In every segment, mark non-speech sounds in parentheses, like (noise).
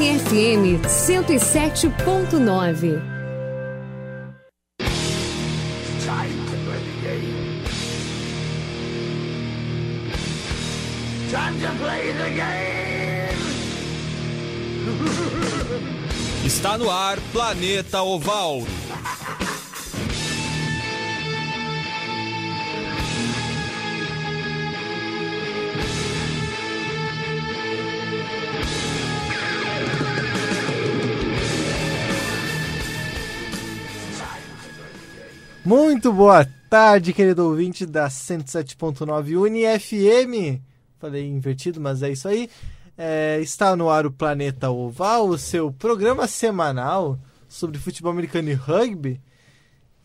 UniFM 107.9. Está no ar Planeta Oval. Muito boa tarde, querido ouvinte da 107.9 UniFM. Falei invertido, mas é isso aí. É, está no ar o Planeta Oval, o seu programa semanal sobre futebol americano e rugby.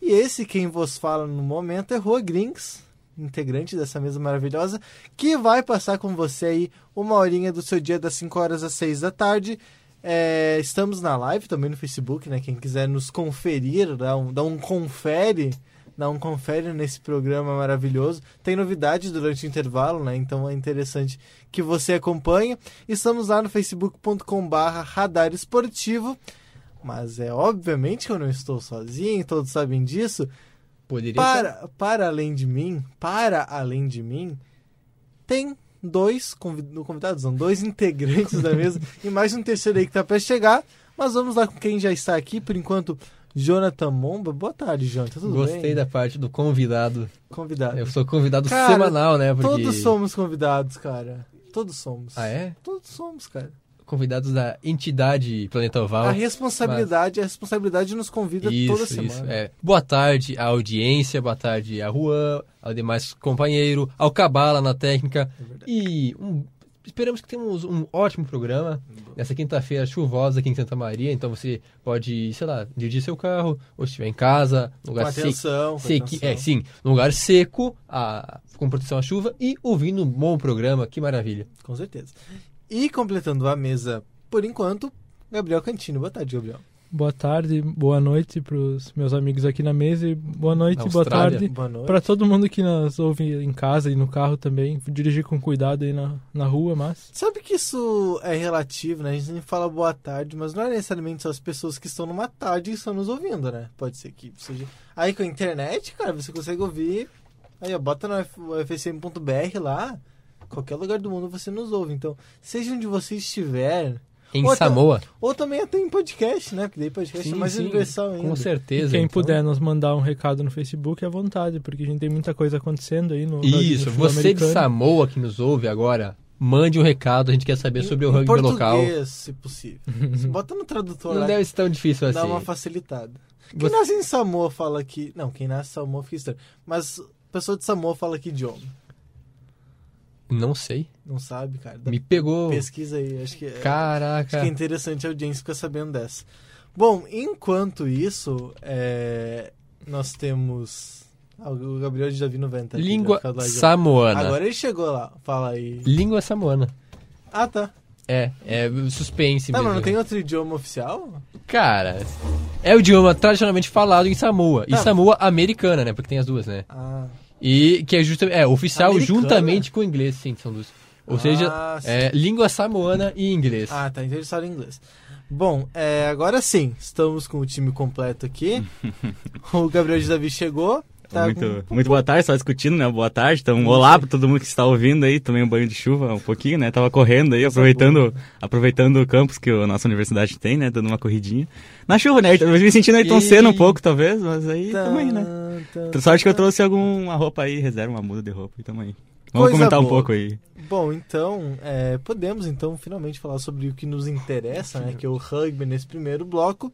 E esse quem vos fala no momento é Rua Grinks, integrante dessa mesa maravilhosa, que vai passar com você aí uma horinha do seu dia das 5 horas às 6 da tarde. É, estamos na live também no Facebook, né? Quem quiser nos conferir, dá um, dá um confere, dá um confere nesse programa maravilhoso. Tem novidades durante o intervalo, né? Então é interessante que você acompanhe. Estamos lá no facebook.com/barra Radar Esportivo. Mas é obviamente que eu não estou sozinho, todos sabem disso. Poderia Para, para além de mim, para além de mim, tem dois convid- convidados, são dois integrantes da mesa (laughs) e mais um terceiro aí que tá para chegar. Mas vamos lá com quem já está aqui, por enquanto, Jonathan Momba. Boa tarde, Jonathan, tudo Gostei bem? da parte do convidado. Convidado. Eu sou convidado Cara, semanal, né? Porque... Todos somos convidados, cara. Todos somos. Ah, é? Todos somos, cara. Convidados da entidade Planeta Oval. A responsabilidade, a responsabilidade nos convida toda Isso, semana. isso. É. Boa tarde à audiência, boa tarde a Juan, ao demais companheiro, ao Cabala na técnica. É. E um- esperamos que tenhamos um ótimo programa nessa quinta-feira chuvosa aqui em Santa Maria. Então você pode, sei lá, dirigir seu carro, ou estiver em casa, num lugar seco. atenção. é, sim, num lugar seco, a, com proteção à chuva e ouvindo um bom programa, que maravilha. Com certeza. E completando a mesa, por enquanto, Gabriel Cantino. Boa tarde, Gabriel. Boa tarde, boa noite para os meus amigos aqui na mesa e boa noite, boa tarde Boa noite. para todo mundo que nos ouve em casa e no carro também. Dirigir com cuidado aí na, na rua, mas Sabe que isso é relativo, né? A gente fala boa tarde, mas não é necessariamente só as pessoas que estão numa tarde que estão nos ouvindo, né? Pode ser que seja. Aí com a internet, cara, você consegue ouvir. Aí, ó, bota no F- ufcm.br lá. Qualquer lugar do mundo você nos ouve. Então, seja onde você estiver. Em Outra- Samoa, Ou também até em podcast, né? Porque daí podcast é Sim, mais sim, universal ainda. com certeza. quem então. puder nos mandar um recado no Facebook é à vontade, porque a gente tem muita coisa acontecendo aí no Isso, você de. Samoa que nos ouve agora, mande um recado, a gente quer saber sobre o Em rugby português, local. se possível. (laughs) Você bota no tradutor Não lá. deve ser tão difícil Dá assim. uma facilitada. Quem Você- nasce em Samoa fala que. Não, quem nasce em Samoa fica estranho. Mas pessoa de Samoa fala que idioma. Não sei. Não sabe, cara. Me pegou. Pesquisa aí. Acho que, é, acho Caraca. que é interessante a audiência ficar sabendo dessa. Bom, enquanto isso, é, nós temos. Ah, o Gabriel de Davi 90. aqui, Língua já. samoana. Agora ele chegou lá. Fala aí. Língua samoana. Ah, tá. É, é suspense Tá, mesmo. mas não tem outro idioma oficial? Cara, é o idioma tradicionalmente falado em Samoa. E Tá. Samoa americana, né? Porque tem as duas, né? Ah. E que é justamente. É, oficial Americana? juntamente com o inglês, sim, são duas. Ou Ah, seja, é, língua samoana e inglês. Ah, tá interessado em inglês. Bom, é, agora sim, estamos com o time completo aqui. (laughs) o Gabriel de Davi chegou. Tá muito, com- muito boa tarde, só discutindo, né? Boa tarde. Então, olá pra todo mundo que está ouvindo aí. Tomei um banho de chuva um pouquinho, né? Tava correndo aí, aproveitando, aproveitando o campus que a nossa universidade tem, né? Dando uma corridinha. Na chuva, né? Eu me sentindo aí tão E- cedo um pouco, talvez, mas aí tamo aí, né? Sorte que eu trouxe alguma roupa aí, reserva uma muda de roupa e tamo aí. Vamos Coisa comentar um boa. pouco aí. Bom, então, é, podemos então finalmente falar sobre o que nos interessa, né? Que é o rugby nesse primeiro bloco.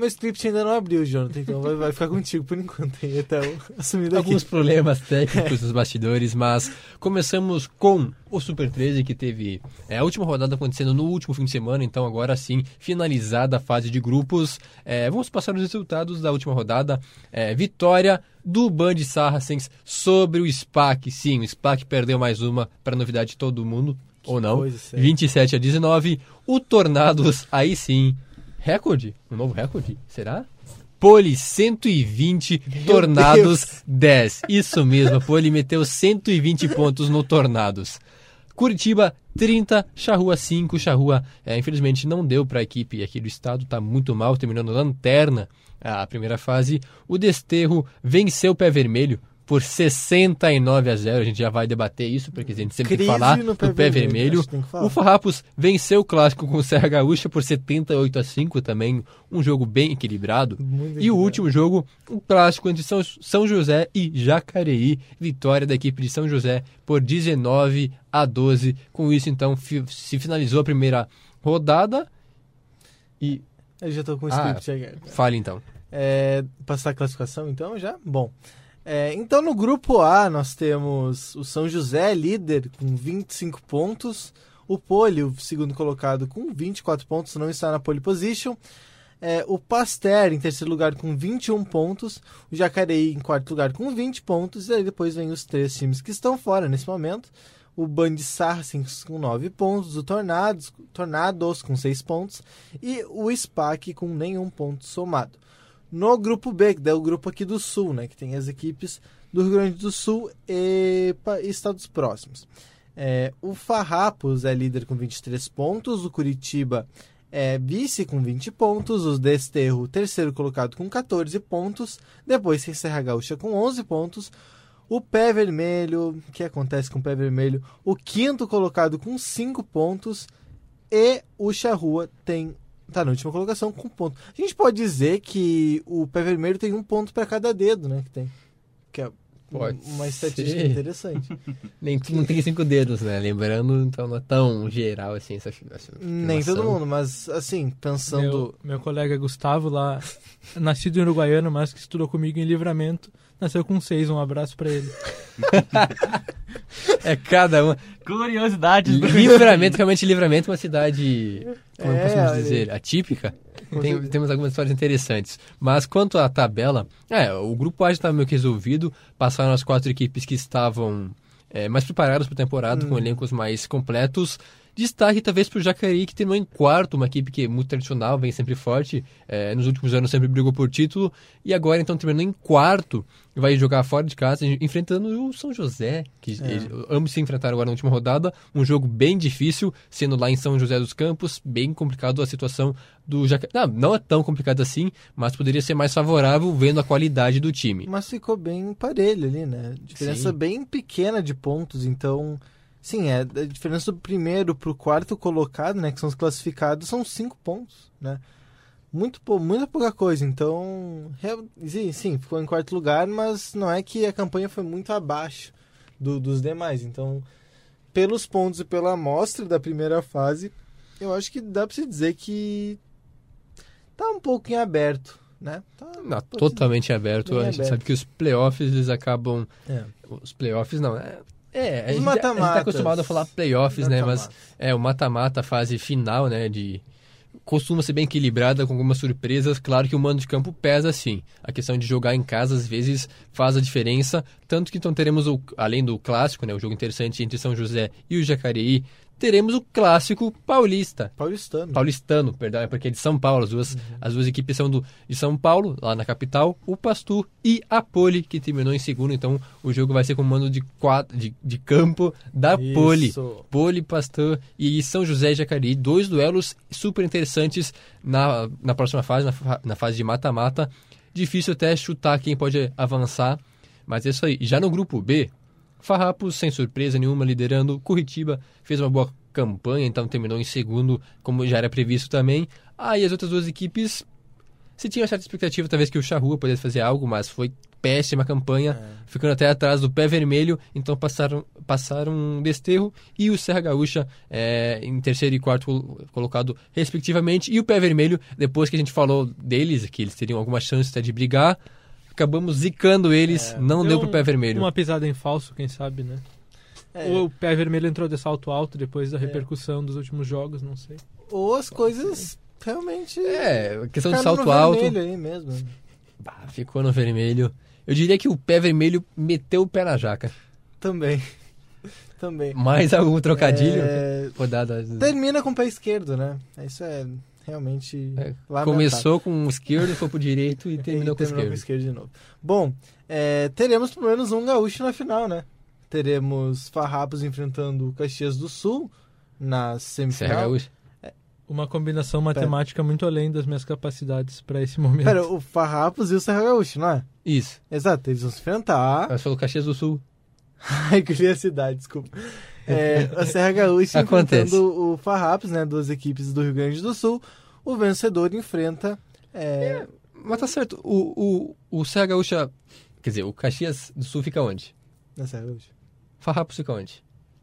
O meu script ainda não abriu, Jonathan, então vai, vai ficar contigo por enquanto até assumir daqui. Alguns problemas técnicos nos bastidores, mas começamos com o Super 13, que teve é, a última rodada acontecendo no último fim de semana, então agora sim, finalizada a fase de grupos. É, vamos passar os resultados da última rodada. É, vitória do Band Saracens sobre o SPAC. Sim, o SPAC perdeu mais uma para novidade de todo mundo, ou não. coisa séria. 27 a 19. O Tornados, aí sim, recorde? Um novo recorde? Será? Poli 120, Tornados 10. Isso mesmo, a Poli meteu 120 pontos no Tornados. Curitiba 30, Charrua 5. Charrua, é, infelizmente, não deu para a equipe aqui do estado, está muito mal, terminando lanterna a primeira fase. O Desterro venceu o Pé Vermelho por 69 a 0. A gente já vai debater isso, porque a gente sempre tem que Crise falar do Pé Pé Vermelho, Vermelho. O Farrapos venceu o clássico com o Serra Gaúcha por 78 a 5 também, um jogo bem equilibrado. Muito E o equilibrado. último jogo, um clássico entre São, São José e Jacareí. Vitória da equipe de São José por 19 a 12. Com isso, então, se finalizou a primeira rodada. E Eu já tô com o Ah. script aqui. fale então. É, passar a classificação então já? Bom. É, então no grupo A nós temos o São José líder com 25 pontos. O Poli, o segundo colocado, com 24 pontos, não está na pole position. É, o Pasteur em terceiro lugar com 21 pontos. O Jacareí em quarto lugar com 20 pontos. E aí depois vem os três times que estão fora nesse momento. O Band com 9 pontos. O Tornados, Tornados com 6 pontos. E o SPAC com nenhum ponto somado. No grupo B, que é o grupo aqui do Sul, né? Que tem as equipes do Rio Grande do Sul e, estados próximos. É, o Farrapos é líder com 23 pontos, o Curitiba é vice com 20 pontos, o Desterro terceiro colocado com 14 pontos, depois tem Serra Gaúcha com 11 pontos, o Pé Vermelho, o que acontece com o Pé Vermelho? O quinto colocado com 5 pontos e o Charrua tem tá na última colocação com ponto. A gente pode dizer que o Pé Vermelho tem um ponto para cada dedo, né, que tem. Que é Pode uma estatística ser. interessante. (laughs) Nem todo mundo tem cinco dedos, né? Lembrando, então não é tão geral assim essa, essa Nem todo mundo, mas assim, pensando Meu, meu colega Gustavo lá, (laughs) nascido em Uruguaiano, mas que estudou comigo em livramento, nasceu com seis. Um abraço pra ele. (laughs) É cada uma. Curiosidades do Livramento, realmente Livramento é uma cidade, como É, dizer, atípica. Tem- temos algumas histórias interessantes. Mas quanto à tabela, é, o grupo A já estava meio que resolvido. Passaram as quatro equipes que estavam é, mais preparadas para a temporada, com elencos mais completos. Destaque talvez para o Jacareí, que terminou em quarto, uma equipe que é muito tradicional, vem sempre forte. é, nos últimos anos sempre brigou por título. E agora então terminou em quarto. Vai jogar fora de casa, enfrentando o São José, que eles- ambos se enfrentaram agora na última rodada. Um jogo bem difícil, sendo lá em São José dos Campos, bem complicado a situação do Jacareí. Não, não é tão complicado assim, mas poderia ser mais favorável vendo a qualidade do time. Mas ficou bem parelho ali, né? Diferença Sim. bem pequena de pontos, então. Sim, é, a diferença do primeiro pro quarto colocado, né? Que são os classificados, são cinco pontos, né? Muito, muita pouca coisa, então. Sim, sim, ficou em quarto lugar, mas não é que a campanha foi muito abaixo do- dos demais. Então, pelos pontos e pela amostra da primeira fase, eu acho que dá pra se dizer que tá um pouco em aberto, né? Tá, Não, totalmente aberto. bem a gente aberto. sabe que os playoffs eles acabam. É. Os playoffs não. É, é a, gente, a gente tá acostumado a falar playoffs, né? Mas é o mata-mata, a fase final, né? De. Costuma ser bem equilibrada, com algumas surpresas. Claro que o mando de campo pesa sim. A questão de jogar em casa, às vezes, faz a diferença. Tanto que então teremos, o, além do clássico, né? O jogo interessante entre São José e o Jacareí, teremos o clássico paulista. Paulistano. Paulistano, perdão, é porque é de São Paulo. As duas, as duas equipes são do, de São Paulo, lá na capital, o Pastur e a Poli, que terminou em segundo. Então o jogo vai ser com o mando de, quatro, de, de campo da Poli. Isso. Poli, Pasteur e São José e Jacareí. Dois duelos super interessantes na, na próxima fase, na, na fase de mata-mata. Difícil até chutar quem pode avançar, mas é isso aí. Já no grupo B, Farrapos, sem surpresa nenhuma, liderando. Curitiba fez uma boa campanha, então terminou em segundo, como já era previsto também. Aí as outras duas equipes se tinha certa expectativa, talvez que o Charrua pudesse fazer algo, mas foi péssima campanha, ficando até atrás do pé vermelho, então passaram, passaram um desterro e o Serra Gaúcha é, em terceiro e quarto col- colocado, respectivamente. E o pé vermelho, depois que a gente falou deles, que eles teriam alguma chance até de brigar, acabamos zicando eles, não deu, Deu pro um- pé vermelho. Uma pisada em falso, quem sabe, né? É, Ou o pé vermelho entrou de salto alto depois da repercussão dos últimos jogos, não sei. ou as coisas realmente. É, questão de salto no alto, vermelho aí mesmo. bah, ficou no vermelho. Eu diria que o pé vermelho meteu o pé na jaca. Também. (laughs) Também. Mais algum trocadilho? É, Rodada. termina com o pé esquerdo, né? Isso é realmente. É. Começou com o esquerdo, foi pro direito e (laughs) terminou E com o terminou esquerdo. de novo. Bom, é, teremos pelo menos um gaúcho na final, né? Teremos Farrapos enfrentando o Caxias do Sul. na Serra semifinal. Gaúcha. Uma combinação matemática muito além das minhas capacidades para esse momento. Pera, o Farrapos e o Serra Gaúcho, não é? Isso. Exato, eles vão se enfrentar. Mas falou Caxias do Sul. (laughs) Ai, que cidade, desculpa. É, a Serra Gaúcha (laughs) enfrentando o Farrapos, né? Duas equipes do Rio Grande do Sul. O vencedor enfrenta. é, Mas tá certo. O, o, o Serra Gaúcha. Quer dizer, o Caxias do Sul fica onde? na Serra Gaúcha. Farrapos fica onde?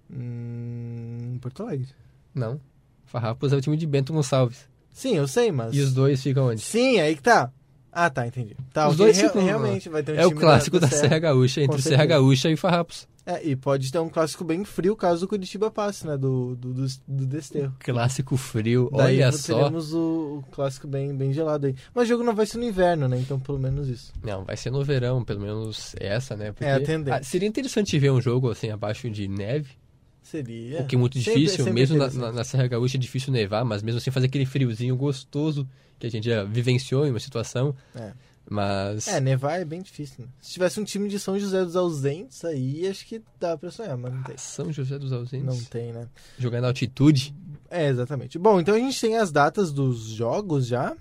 Hum, Porto Alegre. Não. Farrapos é o time de Bento Gonçalves. Sim, eu sei, mas. E os dois ficam onde? Sim, aí que tá. Ah, tá, entendi. Tá, Os dois re- ficam- realmente vai ter um É o clássico da, Serra Gaúcha, entre Serra. Gaúcha e Farrapos. É, e pode ter um clássico bem frio caso o Curitiba passe, né? Do, do, do, do Desterro. Clássico frio, Daí olha só. teremos o, o clássico bem, bem gelado aí. Mas o jogo não vai ser no inverno, né? Então pelo menos isso. Não, vai ser no verão, pelo menos essa, né? Porque, É a tendência. ah, seria interessante ver um jogo assim abaixo de neve, Seria. o que é muito Sempre- difícil, sempre mesmo na, na- na Serra Gaúcha é difícil nevar, mas mesmo assim fazer aquele friozinho gostoso que a gente já vivenciou em uma situação. É. Mas É, nevar é bem difícil. Né? Se tivesse um time de São José dos Ausentes, aí acho que dá pra sonhar, mas não tem. São José dos Ausentes, Não tem, né? jogando na altitude. É, exatamente. Bom, então a gente tem as datas dos jogos já.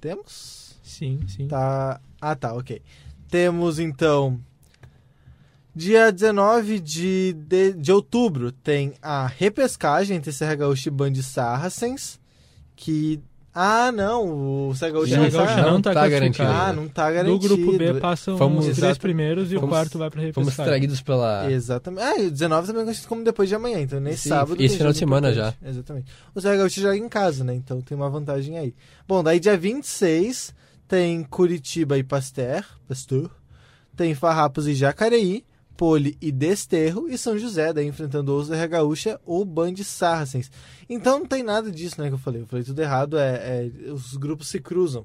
Temos? Sim, sim. Tá. Ah, tá, ok. Temos então. Dia 19 de, de, de outubro tem a repescagem entre Serra Gaúcha e Band Sarracens. Que. Ah, não, o Serra Gaúcha Serra não tá. não tá tá garantido. Ah, não tá Do garantido. grupo B passam Fomos- os três Exato. primeiros e o Fomos- quarto vai pra Fomos repescagem. traídos pela. Exatamente. Ah, e o 19 também é conhecido como depois de amanhã, então nesse Sim, sábado. esse final de semana importante. Exatamente. O Zé Gaúcho joga em casa, né? Então tem uma vantagem aí. Bom, daí dia 26 tem Curitiba e Pasteur, Pasteur. Tem Farrapos e Jacareí, Pole e Desterro e São José, daí enfrentando ou Zé Gaúcha ou Band Sarracens. Então não tem nada disso, né, que eu falei. Eu falei tudo errado, é, é- os grupos se cruzam.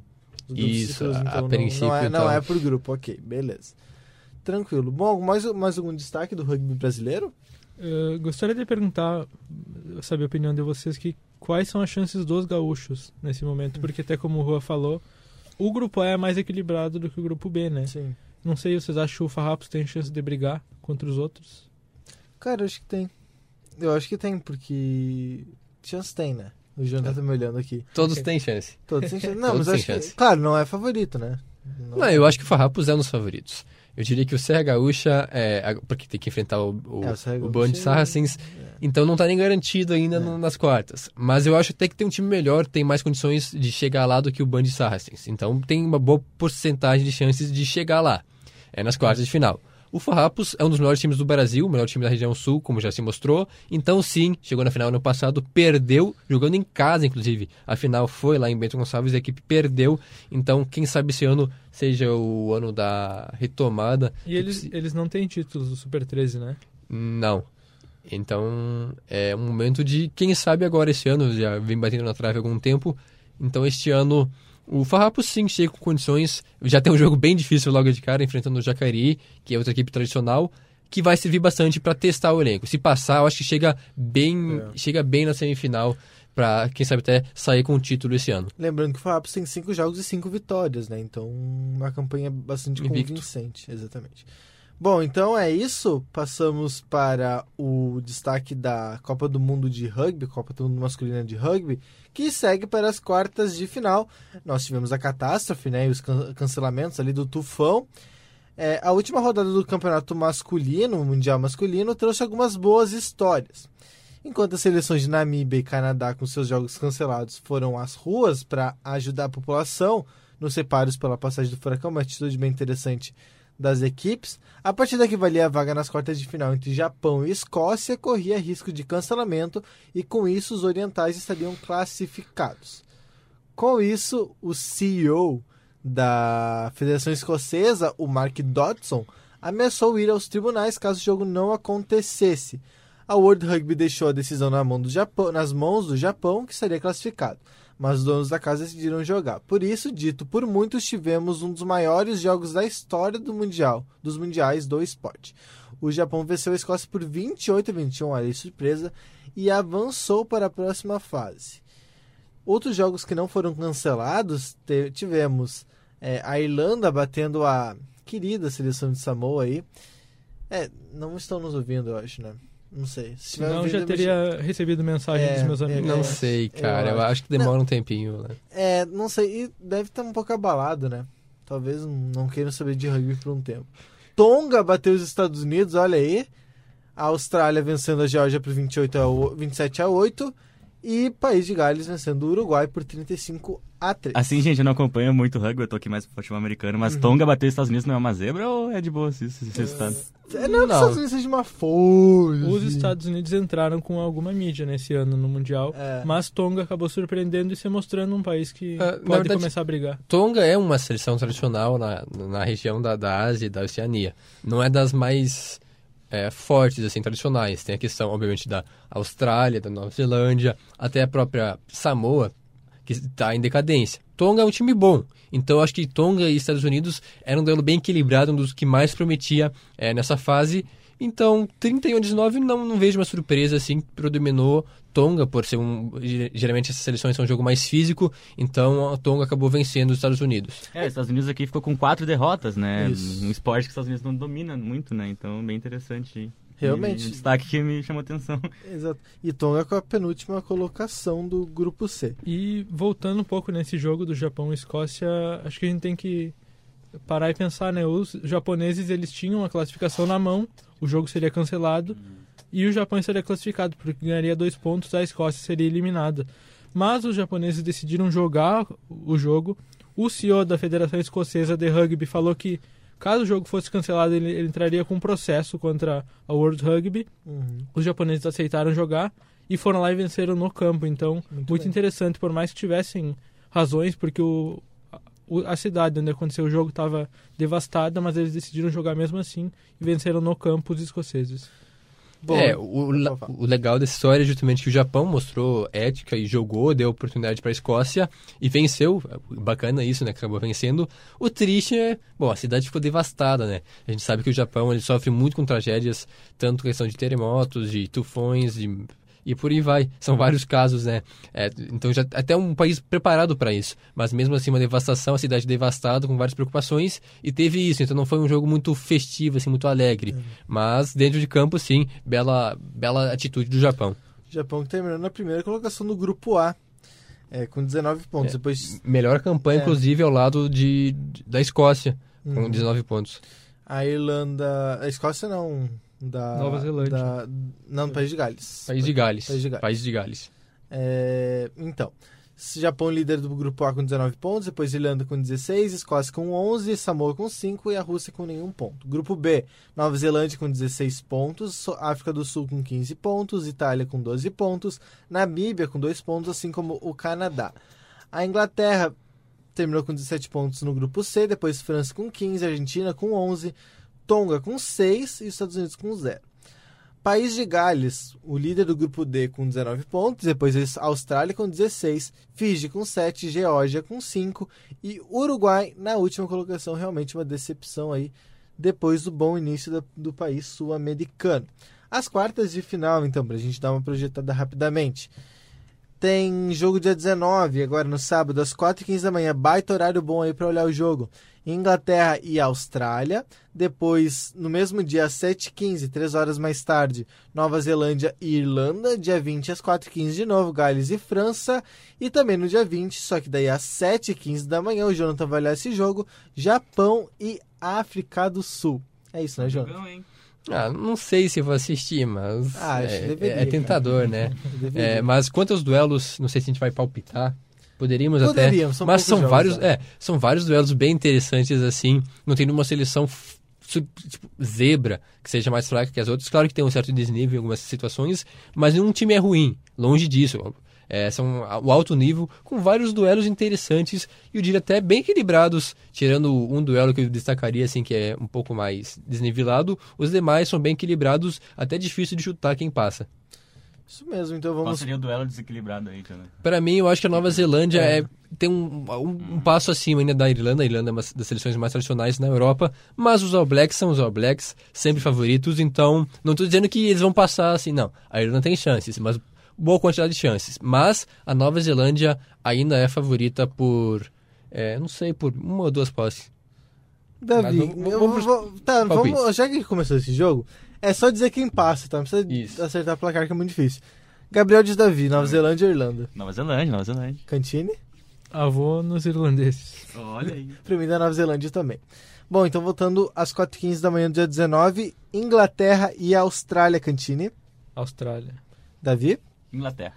Os grupos Isso, a- a não- princípio, não, é, não então. é por grupo, ok, beleza. Tranquilo. Bom, mais, mais algum destaque do rugby brasileiro? Eu gostaria de perguntar, saber a opinião de vocês, que quais são as chances dos gaúchos nesse momento? Porque até como o Rua falou, o grupo A é mais equilibrado do que o grupo B, né? Sim. Não sei, vocês acham que o Farrapos tem chance de brigar contra os outros? Cara, eu acho que tem. Eu acho que tem, porque. Chance tem, né? O Jonathan tá me olhando aqui. Todos têm chance. Todos têm chance. (laughs) Não, Todos mas acho que. chance. Claro, não é favorito, né? Não, eu acho que o Farrapos é um dos favoritos. Eu diria que o Serra Gaúcha, é, porque tem que enfrentar o, o, É, o o Band é- Sarracens, então não tá nem garantido ainda É. no- nas quartas. Mas eu acho até que tem um time melhor, tem mais condições de chegar lá do que o Band Sarracens. Então tem uma boa porcentagem de chances de chegar lá, é nas quartas de final. O Farrapos é um dos melhores times do Brasil, o melhor time da região sul, como já se mostrou. Então, sim, chegou na final ano passado, perdeu, jogando em casa, inclusive. A final foi lá em Bento Gonçalves a equipe perdeu. Então, quem sabe esse ano seja o ano da retomada. E eles, eles não têm títulos do Super 13, né? Não. Então, é um momento de, quem sabe agora esse ano, já vem batendo na trave há algum tempo. Então, este ano, o Farrapos sim chega com condições. Já tem um jogo bem difícil logo de cara, enfrentando o Jacareí, que é outra equipe tradicional, que vai servir bastante para testar o elenco. Se passar, eu acho que chega bem, É. chega bem na semifinal, para quem sabe até sair com o título esse ano. Lembrando que o Farrapos tem cinco jogos e cinco vitórias, né? Então, uma campanha bastante Invicto. convincente. Exatamente. Bom, então é isso. Passamos para o destaque da Copa do Mundo de Rugby, Copa do Mundo Masculina de Rugby, que segue para as quartas de final. Nós tivemos a catástrofe, né? E os can- cancelamentos ali do tufão. É, a última rodada do campeonato masculino, Mundial Masculino, trouxe algumas boas histórias. Enquanto as seleções de Namíbia e Canadá, com seus jogos cancelados, foram às ruas para ajudar a população nos separos pela passagem do furacão, uma atitude bem interessante das equipes, a partida que valia a vaga nas quartas de final entre Japão e Escócia corria risco de cancelamento e com isso os orientais estariam classificados. Com isso, o CEO da Federação Escocesa, o Mark Dodson, ameaçou ir aos tribunais caso o jogo não acontecesse. A World Rugby deixou a decisão na mão Japão- nas mãos do Japão, que estaria classificado, mas os donos da casa decidiram jogar. Por isso, dito por muitos, tivemos um dos maiores jogos da história do mundial, dos mundiais do esporte. O Japão venceu a Escócia por 28 a 21, olha aí, surpresa, e avançou para a próxima fase. Outros jogos que não foram cancelados, tivemos é, a Irlanda batendo a querida seleção de Samoa aí. É, não estão nos ouvindo, eu acho, né? Não sei. Se Senão já teria recebido mensagem É, dos meus é, amigos. Não É, sei, cara. eu Eu, acho. que demora um tempinho, né? É, não sei. E deve estar um pouco abalado, né? Talvez não queiram saber de rugby por um tempo. Tonga bateu os Estados Unidos, olha aí. A Austrália vencendo a Geórgia por 28 a o- 27 a 8. E País de Gales vencendo o Uruguai por 35 a 3. Assim, gente, eu não acompanho muito rugby, eu tô aqui mais pro futebol americano, mas Uhum. Tonga bateu os Estados Unidos não é uma zebra ou é de boa esse, esse resultado? É, não, que os Não. Estados Unidos seja uma força. Os Estados Unidos entraram com alguma mídia nesse ano no Mundial, É. mas Tonga acabou surpreendendo e se mostrando um país que na pode verdade- começar a brigar. Tonga é uma seleção tradicional na, na região da, da Ásia e da Oceania. Não é das mais é, fortes, assim, tradicionais. Tem a questão, obviamente, da Austrália, da Nova Zelândia, até a própria Samoa, que está em decadência. Tonga é um time bom. Então, eu acho que Tonga e Estados Unidos era um duelo bem equilibrado, um dos que mais prometia é, nessa fase. Então, 31 a 19, não, não vejo uma surpresa, assim, predominou Tonga, por ser um... Geralmente essas seleções são um jogo mais físico, então a Tonga acabou vencendo os Estados Unidos. É, os Estados Unidos aqui ficou com quatro derrotas, né? Isso. Um esporte que os Estados Unidos não domina muito, né? Então, bem interessante. Realmente. E um destaque que me chamou atenção. Exato. E Tonga com a penúltima colocação do grupo C. E voltando um pouco nesse jogo do Japão e Escócia, acho que a gente tem que parar e pensar, né? Os japoneses eles tinham a classificação na mão, o jogo seria cancelado e o Japão seria classificado porque ganharia dois pontos, a Escócia seria eliminada. Mas os japoneses decidiram jogar o jogo. O CEO da Federação Escocesa de Rugby falou que caso o jogo fosse cancelado ele, ele entraria com um processo contra a World Rugby. Uhum. Os japoneses aceitaram jogar e foram lá e venceram no campo. Então, Muito muito, interessante, por mais que tivessem razões, porque o- a cidade onde aconteceu o jogo estava devastada, mas eles decidiram jogar mesmo assim e venceram no campo os escoceses. Bom, é, o, o legal dessa história é justamente que o Japão mostrou ética e jogou, deu oportunidade para a Escócia e venceu. Bacana isso, né? Acabou vencendo. O triste é, bom, a cidade ficou devastada, né? A gente sabe que o Japão ele sofre muito com tragédias, tanto questão de terremotos, de tufões, de e por aí vai. São vários casos, né? É, então já até um país preparado para isso. Mas mesmo assim, uma devastação, a cidade devastada, com várias preocupações, e teve isso. Então não foi um jogo muito festivo, assim, muito alegre. Mas dentro de campo, sim, bela, bela atitude do Japão. Japão que terminou na primeira colocação do grupo A. É, com 19 pontos. É. Depois Melhor campanha, É. inclusive, ao lado de, de- da Escócia, com Uhum. 19 pontos. a Irlanda. A Escócia não. Da, Nova Zelândia. da- não, do País de Gales. País de Gales. País de Gales. País de Gales. É, então, Japão líder do grupo A com 19 pontos, depois Irlanda com 16, Escócia com 11, Samoa com 5 e a Rússia com nenhum ponto. Grupo B, Nova Zelândia com 16 pontos, África do Sul com 15 pontos, Itália com 12 pontos, Namíbia com 2 pontos, assim como o Canadá. A Inglaterra terminou com 17 pontos no grupo C, depois França com 15, Argentina com 11, Tonga com 6 e os Estados Unidos com 0. País de Gales, o líder do grupo D com 19 pontos, depois eles- Austrália com 16, Fiji com 7, Geórgia com 5 e Uruguai na última colocação, realmente uma decepção aí depois do bom início da- do país sul-americano. As quartas de final, então, para a gente dar uma projetada rapidamente. Tem jogo dia 19, agora no sábado, às 4h15 da manhã. Baita horário bom aí para olhar o jogo. Inglaterra e Austrália. Depois, no mesmo dia, às 7h15, 3 horas mais tarde, Nova Zelândia e Irlanda. Dia 20, às 4h15 de novo, Gales e França. E também no dia 20, só que daí às 7h15 da manhã, o Jonathan vai olhar esse jogo: Japão e África do Sul. É isso, né, Jonathan? hein? Ah, não sei se vou assistir, mas Ah, é, deveria, é tentador, né? (laughs) É, mas quanto aos duelos, não sei se a gente vai palpitar. Poderíamos, Poderíamos, até. são mas são jogos, vários, né? é, são vários duelos bem interessantes assim. Não tem nenhuma seleção tipo, zebra que seja mais fraca que as outras. Claro que tem um certo desnível em algumas situações, mas nenhum time é ruim. Longe disso. É, são o alto nível com vários duelos interessantes e eu diria até bem equilibrados, tirando um duelo que eu destacaria assim que é um pouco mais desnivelado, os demais são bem equilibrados, até difícil de chutar quem passa. Isso mesmo, então Qual vamos. seria o duelo desequilibrado aí, Tana? Para mim, eu acho que a Nova Zelândia É. é, tem um, um, um passo acima ainda da Irlanda. A Irlanda é uma das seleções mais tradicionais na Europa, mas os All Blacks são os All Blacks, sempre favoritos, então não estou dizendo que eles vão passar assim, não. A Irlanda tem chances, mas boa quantidade de chances. Mas a Nova Zelândia ainda é favorita por, é, não sei, por uma ou duas posses. Davi, vamos- vamos vou- tá, vamos, já que começou esse jogo, É só dizer quem passa, tá? Não precisa Isso. acertar o placar, que é muito difícil. Gabriel diz Davi, Nova Zelândia e Irlanda. Nova Zelândia, Nova Zelândia. Cantini? Avô nos irlandeses. Olha aí. Pra mim, da Nova Zelândia também. Bom, então voltando às 4h15 da manhã do dia 19, Inglaterra e Austrália, Cantini. Austrália. Davi? Inglaterra.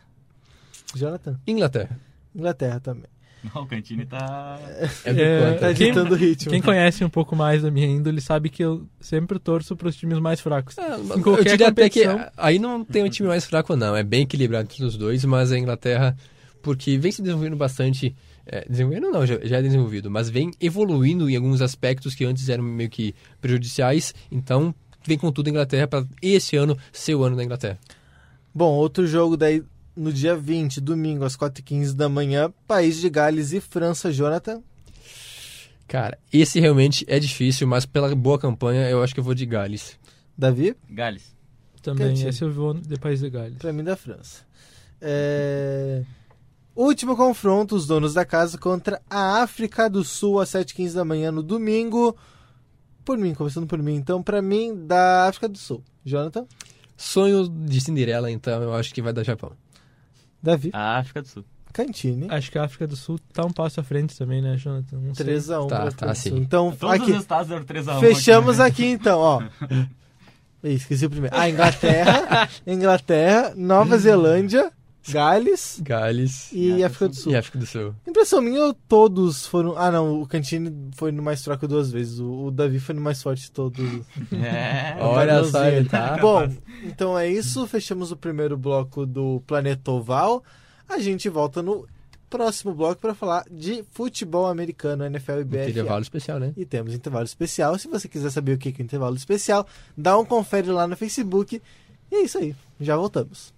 Jonathan? Inglaterra. Inglaterra também. Não, o Cantini tá. É É? Tá ditando o ritmo. Quem conhece um pouco mais da minha índole sabe que eu sempre torço para os times mais fracos. Ah, Em eu qualquer diria até que competição. aí não tem um time mais fraco, não. É bem equilibrado entre os dois, mas a Inglaterra, porque vem se desenvolvendo bastante. É, desenvolvendo não, já, já é desenvolvido, mas vem evoluindo em alguns aspectos que antes eram meio que prejudiciais. Então, vem com tudo a Inglaterra para esse ano ser o ano da Inglaterra. Bom, outro jogo daí no dia 20, domingo, às 4h15 da manhã, País de Gales e França, Jonathan. Cara, esse realmente é difícil, mas pela boa campanha eu acho que eu vou de Gales. Davi? Gales. Também, Cantinho. esse eu vou de País de Gales. Pra mim, da França. É... Último confronto, os donos da casa contra a África do Sul, às 7h15 da manhã no domingo. Por mim, começando por mim. Então, pra mim, da África do Sul. Jonathan? Sonho de Cinderela, então eu acho que vai dar Japão. Davi? A África do Sul. Cantini. Acho que a África do Sul tá um passo à frente também, né, Jonathan? Não sei. 3x1 Tá, tá, sim. Então, Todos os aqui, resultados eram 3x1. fechamos aqui então, ó. (laughs) Ih, Esqueci o primeiro. Ah, Inglaterra, Inglaterra, Nova Zelândia, Gales Gales e África do Sul. e África do Sul. Impressão minha, todos foram. Ah, não, o Cantini foi no mais fraco duas vezes. O, o Davi foi no mais forte de todos. (laughs) É. Olha só, ele tá. (laughs) Bom, então é isso. Fechamos o primeiro bloco do Planeta Oval. A gente volta no próximo bloco para falar de futebol americano, NFL e BFL. Intervalo especial, né? E temos intervalo especial. Se você quiser saber o que é o intervalo especial, dá um confere lá no Facebook. E é isso aí. Já voltamos.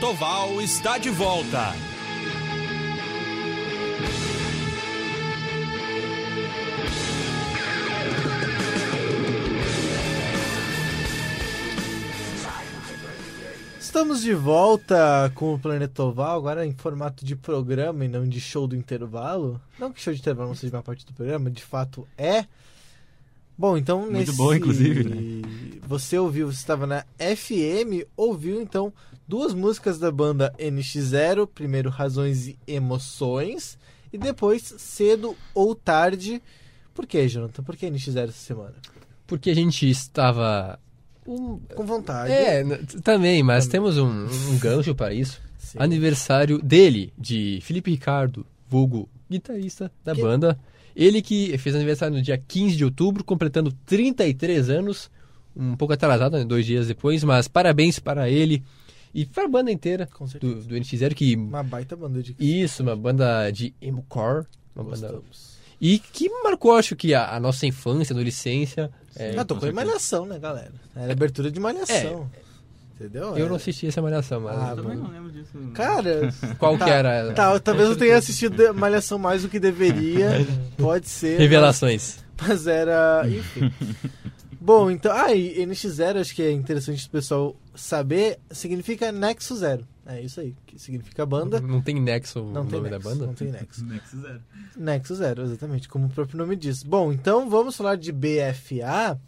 O Planeta Oval está de volta. Estamos de volta com o Planeta Oval, agora em formato de programa e não de show do intervalo. Não que show de intervalo não seja uma parte do programa, de fato é. Bom, então Muito nesse... bom, inclusive, né? Você ouviu, você estava na FM, ouviu então duas músicas da banda NX0, primeiro Razões e Emoções, e depois Cedo ou Tarde. Por que, Jonathan? Por que NX0 essa semana? Porque a gente estava. um- Com vontade. É, também, mas temos um, um gancho para isso. Sim. Aniversário dele, de Felipe Ricardo, vulgo guitarrista da Que- banda. Ele que fez aniversário no dia 15 de outubro, completando 33 anos. Um pouco atrasado, né, dois dias depois, mas parabéns para ele e para a banda inteira do, do NX0, que Uma baita banda de isso, uma banda de emo core, uma banda e que marcou, acho que a, a nossa infância, adolescência. É, Ah, tocou em Malhação, né, galera? Era abertura de Malhação. Entendeu? eu É. não assisti essa malhação, mas Ah, Também bom. não lembro disso. Cara, qual tá, que era? tá, talvez eu tenha assistido Malhação mais do que deveria. (laughs) Pode ser. Revelações. Mas, mas era. Enfim. Bom, então. Ah, e NX0, acho que é interessante o pessoal saber, significa Nexo Zero. É isso aí, que significa banda. Não tem nexo Não o tem nome nexo, da banda? Não tem nexo. (laughs) Nexus Zero. Nexo Zero, exatamente, como o próprio nome diz. Bom, então vamos falar de BFA.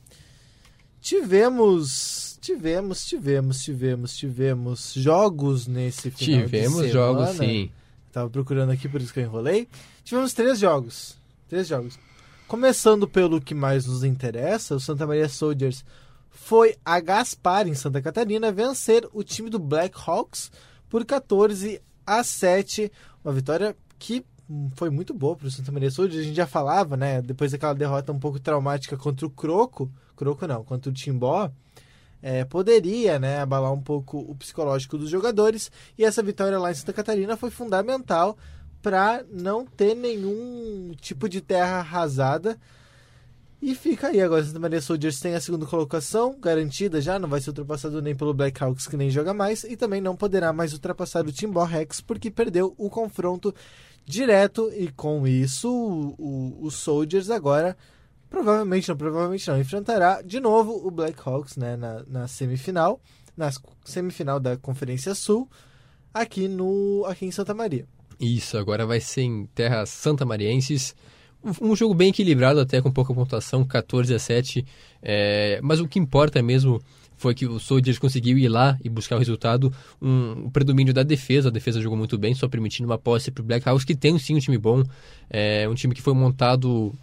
Tivemos, tivemos, tivemos, tivemos, tivemos jogos nesse final de Tivemos jogos, sim. Tava procurando aqui, por isso que eu enrolei. Tivemos três jogos. Três jogos. Começando pelo que mais nos interessa, o Santa Maria Soldiers foi a Gaspar, em Santa Catarina, vencer o time do Black Hawks por 14 a 7. Uma vitória que foi muito boa para o Santa Maria Soldiers. A gente já falava, né? Depois daquela derrota um pouco traumática contra o Croco. Croco não, contra o Timbó. É, poderia né, abalar um pouco o psicológico dos jogadores. E essa vitória lá em Santa Catarina foi fundamental para não ter nenhum tipo de terra arrasada. E fica aí agora, Santa Maria Soldiers tem a segunda colocação garantida já, não vai ser ultrapassado nem pelo Blackhawks que nem joga mais e também não poderá mais ultrapassar o Timbó Rex porque perdeu o confronto direto e com isso o, o, o Soldiers agora provavelmente não, provavelmente não, enfrentará de novo o Blackhawks né, na, na semifinal, na semifinal da Conferência Sul aqui, no, aqui em Santa Maria. Isso, agora vai ser em terras santamarienses. Um jogo bem equilibrado, até com pouca pontuação, 14 a 7. É, mas o que importa mesmo foi que o Soldiers conseguiu ir lá e buscar o resultado. Um, um predomínio da defesa, a defesa jogou muito bem, só permitindo uma posse para o Black House, que tem sim um time bom. É, um time que foi montado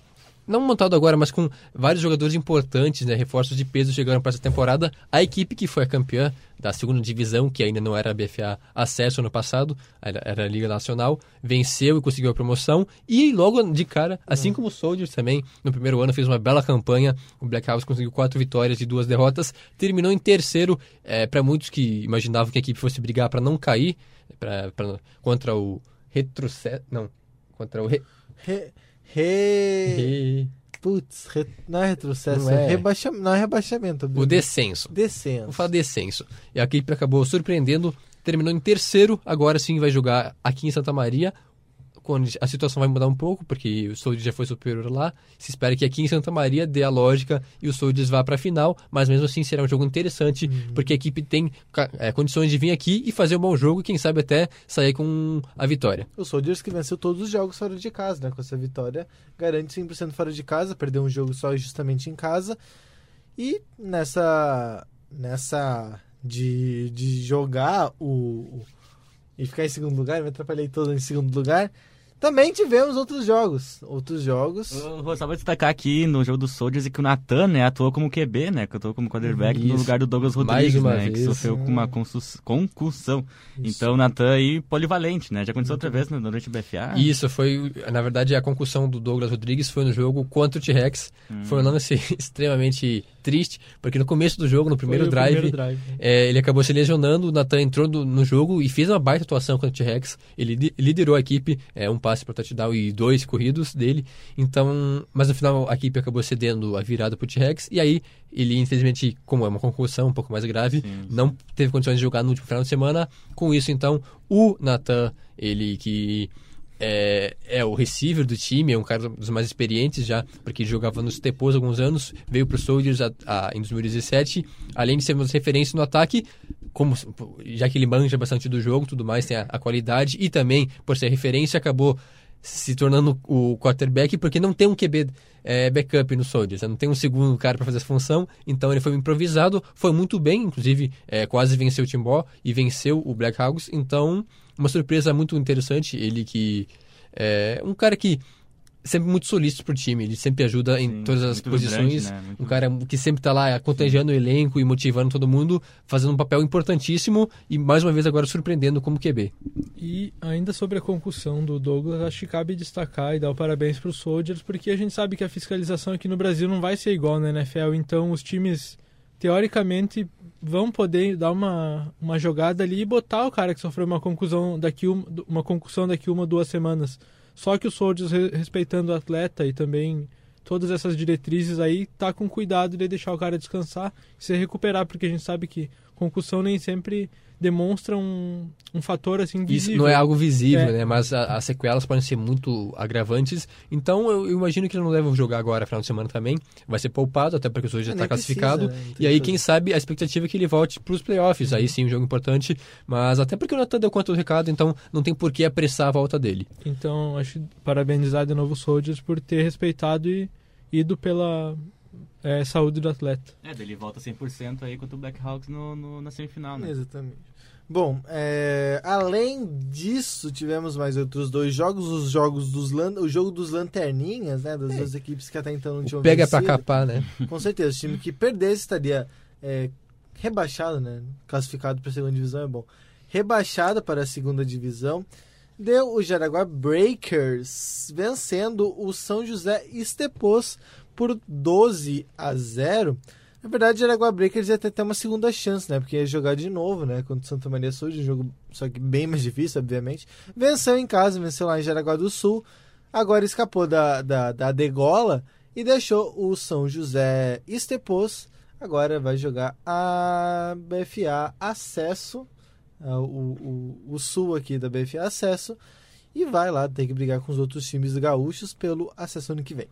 não montado agora, mas com vários jogadores importantes, né, reforços de peso chegaram para essa temporada. A equipe que foi a campeã da segunda divisão, que ainda não era a BFA acesso ano passado, era, a Liga Nacional, venceu e conseguiu a promoção. E logo de cara, assim como o Soldiers também, no primeiro ano fez uma bela campanha. O Black House conseguiu quatro vitórias e duas derrotas, terminou em terceiro. É, para muitos que imaginavam que a equipe fosse brigar para não cair, pra, pra, contra o retrocesso. Não, contra o. Re... Re... Re... Re... Putz, re... não é retrocesso, Não é, é. rebaixa... não é rebaixamento. O descenso. Descenso. Vou falar descenso. E a equipe acabou surpreendendo, terminou em terceiro, agora sim vai jogar aqui em Santa Maria. A situação vai mudar um pouco, porque o Soldiers já foi superior lá. Se espera que aqui em Santa Maria dê a lógica e o Soldiers vá para a final, mas mesmo assim será um jogo interessante, porque a equipe tem é, condições de vir aqui e fazer um bom jogo e quem sabe até sair com a vitória. O Soldiers que venceu todos os jogos fora de casa, né? Com essa vitória, garante 100% fora de casa, perdeu um jogo só justamente em casa. E nessa. nessa. de, de jogar o, o- e ficar em segundo lugar, me atrapalhei todo em segundo lugar. Também tivemos outros jogos. Outros jogos. Eu vou só vou destacar aqui no jogo do Soldiers que o Natan, né, atuou como QB, né, que atuou como quarterback no Isso. lugar do Douglas Rodrigues, né, que vez. sofreu com uma concussão. Então o Natan aí polivalente, né, já aconteceu outra vez né, durante o BFA. Isso foi, na verdade, a concussão do Douglas Rodrigues foi no jogo contra o T-Rex. Foi um lance (laughs) extremamente triste, porque no começo do jogo, no primeiro Foi drive, primeiro drive. é, ele acabou se lesionando, o Nathan entrou no, no jogo e fez uma baita atuação contra o T-Rex. Ele li- liderou a equipe, é, um passe para touchdown e dois corridos dele. Então, mas no final a equipe acabou cedendo a virada para o T-Rex e aí ele infelizmente, como é uma concussão um pouco mais grave, não teve condições de jogar no último final de semana. Com isso, então, o Nathan, ele que é, é o receiver do time, é um cara dos mais experientes já, porque jogava nos Tepos há alguns anos, veio para o Soldiers a- a- em 2017, além de ser uma referência no ataque, como, já que ele manja bastante do jogo, tudo mais, tem a, a qualidade, e também, por ser referência, acabou se tornando o quarterback, porque não tem um QB é, backup no Soldiers, né? não tem um segundo cara para fazer essa função, então ele foi improvisado, foi muito bem, inclusive é, quase venceu o Timbó e venceu o Black Hawks, então uma surpresa muito interessante, ele que é um cara que sempre muito solícito pro time, ele sempre ajuda em Sim, todas as posições, vibrante, né? Um cara que sempre tá lá contagiando o elenco e motivando todo mundo, fazendo um papel importantíssimo e mais uma vez agora surpreendendo como QB. E ainda sobre a concussão do Douglas, acho que cabe destacar e dar o parabéns para os Soldiers, porque a gente sabe que a fiscalização aqui no Brasil não vai ser igual na NFL, então os times, teoricamente, vão poder dar uma, uma jogada ali e botar o cara que sofreu uma concussão daqui um, uma concussão daqui uma ou duas semanas. Só que o Soldiers, re- respeitando o atleta e também todas essas diretrizes aí, tá com cuidado de deixar o cara descansar e se recuperar, porque a gente sabe que concussão nem sempre demonstra um, um fator assim Isso visível. não é algo visível, É. né? Mas a- as sequelas podem ser muito agravantes. Então eu, eu imagino que ele não deve jogar agora, final de semana também. Vai ser poupado, até porque o Soldiers já está classificado. precisa, né? E aí, que quem sabe, a expectativa é que ele volte para os playoffs. Aí sim, um jogo importante. Mas até porque o Nathan deu conta do recado, então não tem por que apressar a volta dele. Então, acho que parabenizar de novo o Soldiers por ter respeitado e ido pela é, saúde do atleta. É, daí ele volta 100% aí contra o Black Hawks no, no- na semifinal, né? Exatamente. Bom, é, além disso, tivemos mais outros dois jogos, os jogos dos lan- o jogo dos lanterninhas, né, das duas equipes que até então não tinham Pega pra vencido. capar, né? Com certeza, o time que perdesse estaria é, rebaixado, né? Classificado para a segunda divisão é bom. Rebaixado para a segunda divisão. Deu o Jaraguá Breakers vencendo o São José Estepos por 12 a 0. Na verdade, Jaraguá Breakers ia ter até uma segunda chance, né? Porque ia jogar de novo, né? Contra o Santa Maria Sul, um jogo só que bem mais difícil, obviamente. Venceu em casa, venceu lá em Jaraguá do Sul. Agora escapou da, da, da degola e deixou o São José Estepos. Agora vai jogar a BFA Acesso, o, o, o sul aqui da BFA Acesso, e vai lá ter que brigar com os outros times gaúchos pelo acesso ano que vem.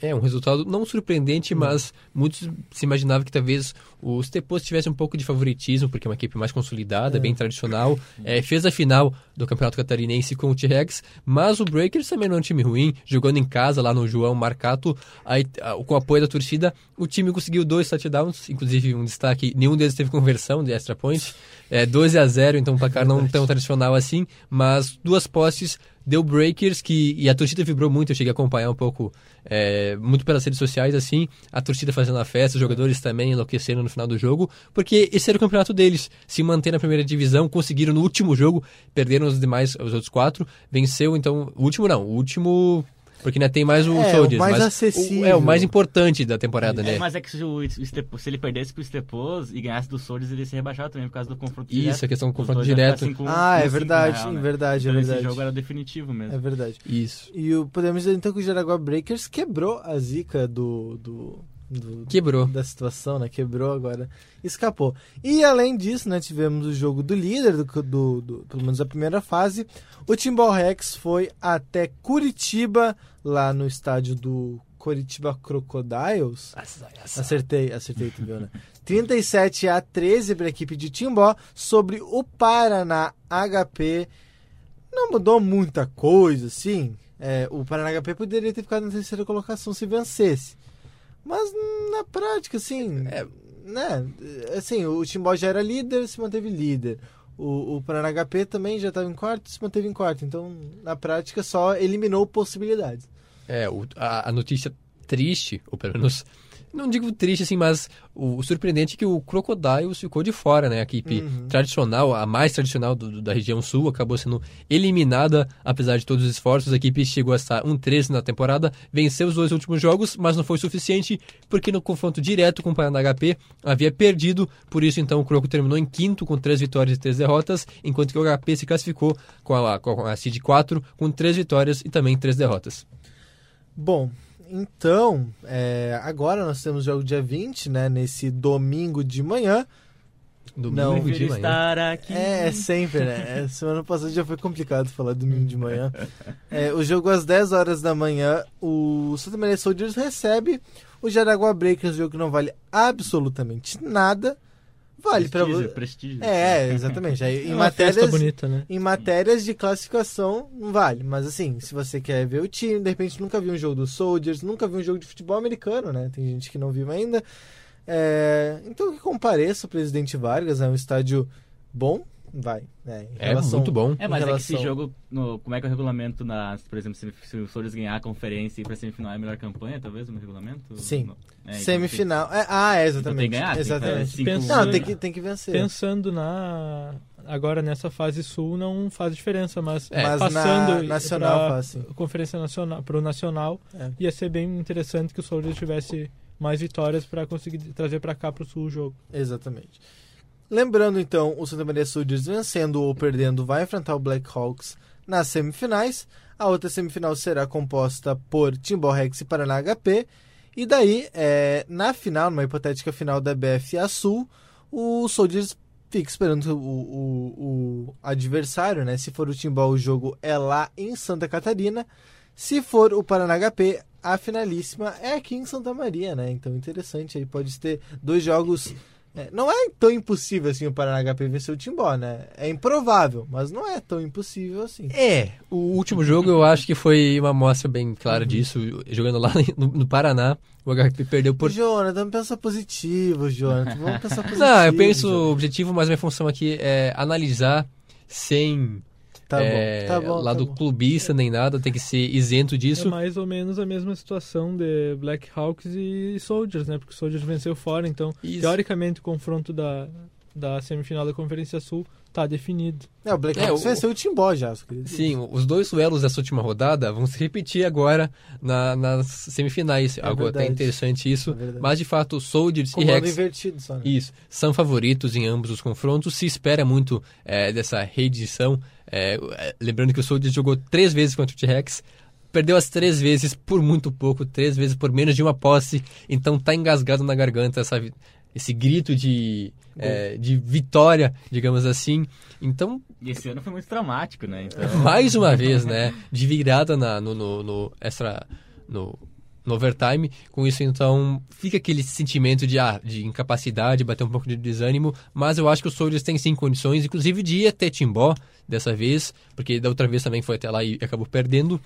É um resultado não surpreendente, mas muitos se imaginavam que talvez os Tepos tivessem um pouco de favoritismo, porque é uma equipe mais consolidada, bem tradicional. É, fez a final do Campeonato Catarinense com o T-Rex, mas o Breakers também não é um time ruim, jogando em casa lá no João Marcato, aí, ah, com o apoio da torcida, o time conseguiu dois touchdowns, inclusive um destaque, nenhum deles teve conversão de extra point, é, 12 a 0, então um placar não tão tradicional assim, mas duas posses deu Breakers que e a torcida vibrou muito, eu cheguei a acompanhar um pouco é, muito pelas redes sociais assim, a torcida fazendo a festa, os jogadores também enlouquecendo no final do jogo, porque esse era o campeonato deles, se manter na primeira divisão, conseguiram no último jogo, perderam os demais, os outros quatro, venceu então, o último não, o último porque ainda tem mais o É, o Soldiers, mais mas acessível. o- é o mais importante da temporada, né? É, mas é que se, o, Estepo- se ele perdesse pro Estepos e ganhasse do Soldiers, ele ia ser rebaixado também por causa do confronto Isso, direto. a questão do confronto direto. assim com- ah, é verdade, real, é né? verdade, é Então verdade. Esse jogo era definitivo mesmo. É verdade. Isso. E o, podemos dizer então que o Jaraguá Breakers quebrou a zica do, do, do- Quebrou. da situação, né? Quebrou agora, escapou. E além disso, né, tivemos o jogo do líder, do, do, do- pelo menos a primeira fase. O Timbal Rex foi até Curitiba, lá no estádio do Curitiba Crocodiles. Acertei, acertei, tu viu, né? (laughs) 37 a 13 para a equipe de Timbó sobre o Paraná HP. Não mudou muita coisa, assim. É, o Paraná HP poderia ter ficado na terceira colocação se vencesse. Mas na prática, assim, É. né? Assim, o Timbó já era líder, se manteve líder. O, o Paraná HP também já estava em quarto, se manteve em quarto. Então, na prática, só eliminou possibilidades. É, o- a, a notícia triste, ou pelo menos, não digo triste assim, mas o, surpreendente é que o Crocodiles ficou de fora, né? A equipe Uhum. tradicional, a mais tradicional do- do- da região sul, acabou sendo eliminada, apesar de todos os esforços. A equipe chegou a estar 1-13 na temporada, venceu os dois últimos jogos, mas não foi suficiente, porque no confronto direto com o Paraná HP havia perdido, por isso então o Croco terminou em quinto com três vitórias e três derrotas, enquanto que o HP se classificou com a, com a Seed 4 com três vitórias e também três derrotas. Bom, então, é, agora nós temos o jogo dia 20, né? Nesse domingo de manhã. Domingo Não, de manhã. estar aqui. É, é sempre, né? É, semana passada já foi complicado falar domingo de manhã. É, o jogo às 10 horas da manhã, o Santa Maria Soldiers recebe o Jaraguá Breakers, jogo que não vale absolutamente nada. Vale para você. prestígio. É, exatamente. Aí, É em uma festa matérias, bonita, né? em matérias de classificação, não vale. Mas assim, se você quer ver o time, de repente nunca viu um jogo do Soldiers, nunca viu um jogo de futebol americano, né? Tem gente que não viu ainda. É, então que compareça o Presidente Vargas, é um estádio bom, vai. Né? Em É relação- muito bom. É, mas em é que relação- esse jogo, no- como é que é o regulamento, na, por exemplo, se, se o Soldiers ganhar a conferência e ir pra semifinal é a melhor campanha, talvez, no regulamento? Sim. No- é, então Semifinal. É, ah, é, Então exatamente. tem que ganhar, tem que exatamente. fazer cinco- Pensando- Não, tem que, tem que vencer. Pensando na agora nessa fase sul não faz diferença, mas, É, Mas na passando nacional pra faz sim. conferência nacional pro nacional É. ia ser bem interessante que o Soldiers tivesse mais vitórias para conseguir trazer para cá pro sul o jogo. Exatamente. Lembrando então, o Santa Maria Soldiers vencendo ou perdendo vai enfrentar o Black Hawks nas semifinais. A outra semifinal será composta por Timbó Rex e Paraná HP. E daí, é, na final, numa hipotética final da BFA Sul, o Soldiers fica esperando o, o- o adversário, né? Se for o Timbó, o jogo é lá em Santa Catarina. Se for o Paraná HP, a finalíssima é aqui em Santa Maria, né? Então interessante aí, pode ter dois jogos É, não é tão impossível assim o Paraná HP vencer o Timbó, né? É improvável, mas não é tão impossível assim. É, o último jogo eu acho que foi uma amostra bem clara disso. Jogando lá (laughs) no, no Paraná, o HP perdeu por. Jonathan, pensa positivo, Jonathan. Vamos pensar positivo. (laughs) Não, eu penso Jonathan. objetivo, mas minha função aqui é analisar sem Tá é, bom, tá bom. lado tá bom. clubista nem nada, tem que ser isento É disso. mais ou menos a mesma situação de Black Hawks e Soldiers, né? Porque o Soldiers venceu fora, então, Isso. teoricamente, o confronto da, da semifinal da Conferência Sul tá definido. É, o Black É, Hawks venceu o Timbó já. Sim, os dois duelos dessa última rodada vão se repetir agora na- nas semifinais. Algo até verdade. interessante isso. É mas de fato, Soldiers e Comando Rex invertido só, né? Isso, são favoritos em ambos os confrontos. Se espera muito é, dessa reedição. É, é, lembrando que o Soldiers jogou três vezes contra o T-Rex. Perdeu as três vezes por muito pouco, três vezes por menos de uma posse. Então tá engasgado na garganta essa, esse grito de, é, de vitória, digamos assim. Então, E esse ano foi muito traumático, né? Então, (laughs) mais uma vez, né? De virada na, no, no, no extra. No, no overtime. Com isso, então, fica aquele sentimento de, ah, de incapacidade, bater um pouco de desânimo. Mas eu acho que os Soldiers têm sim condições, inclusive de ir até Timbó dessa vez, porque da outra vez também foi até lá e acabou perdendo.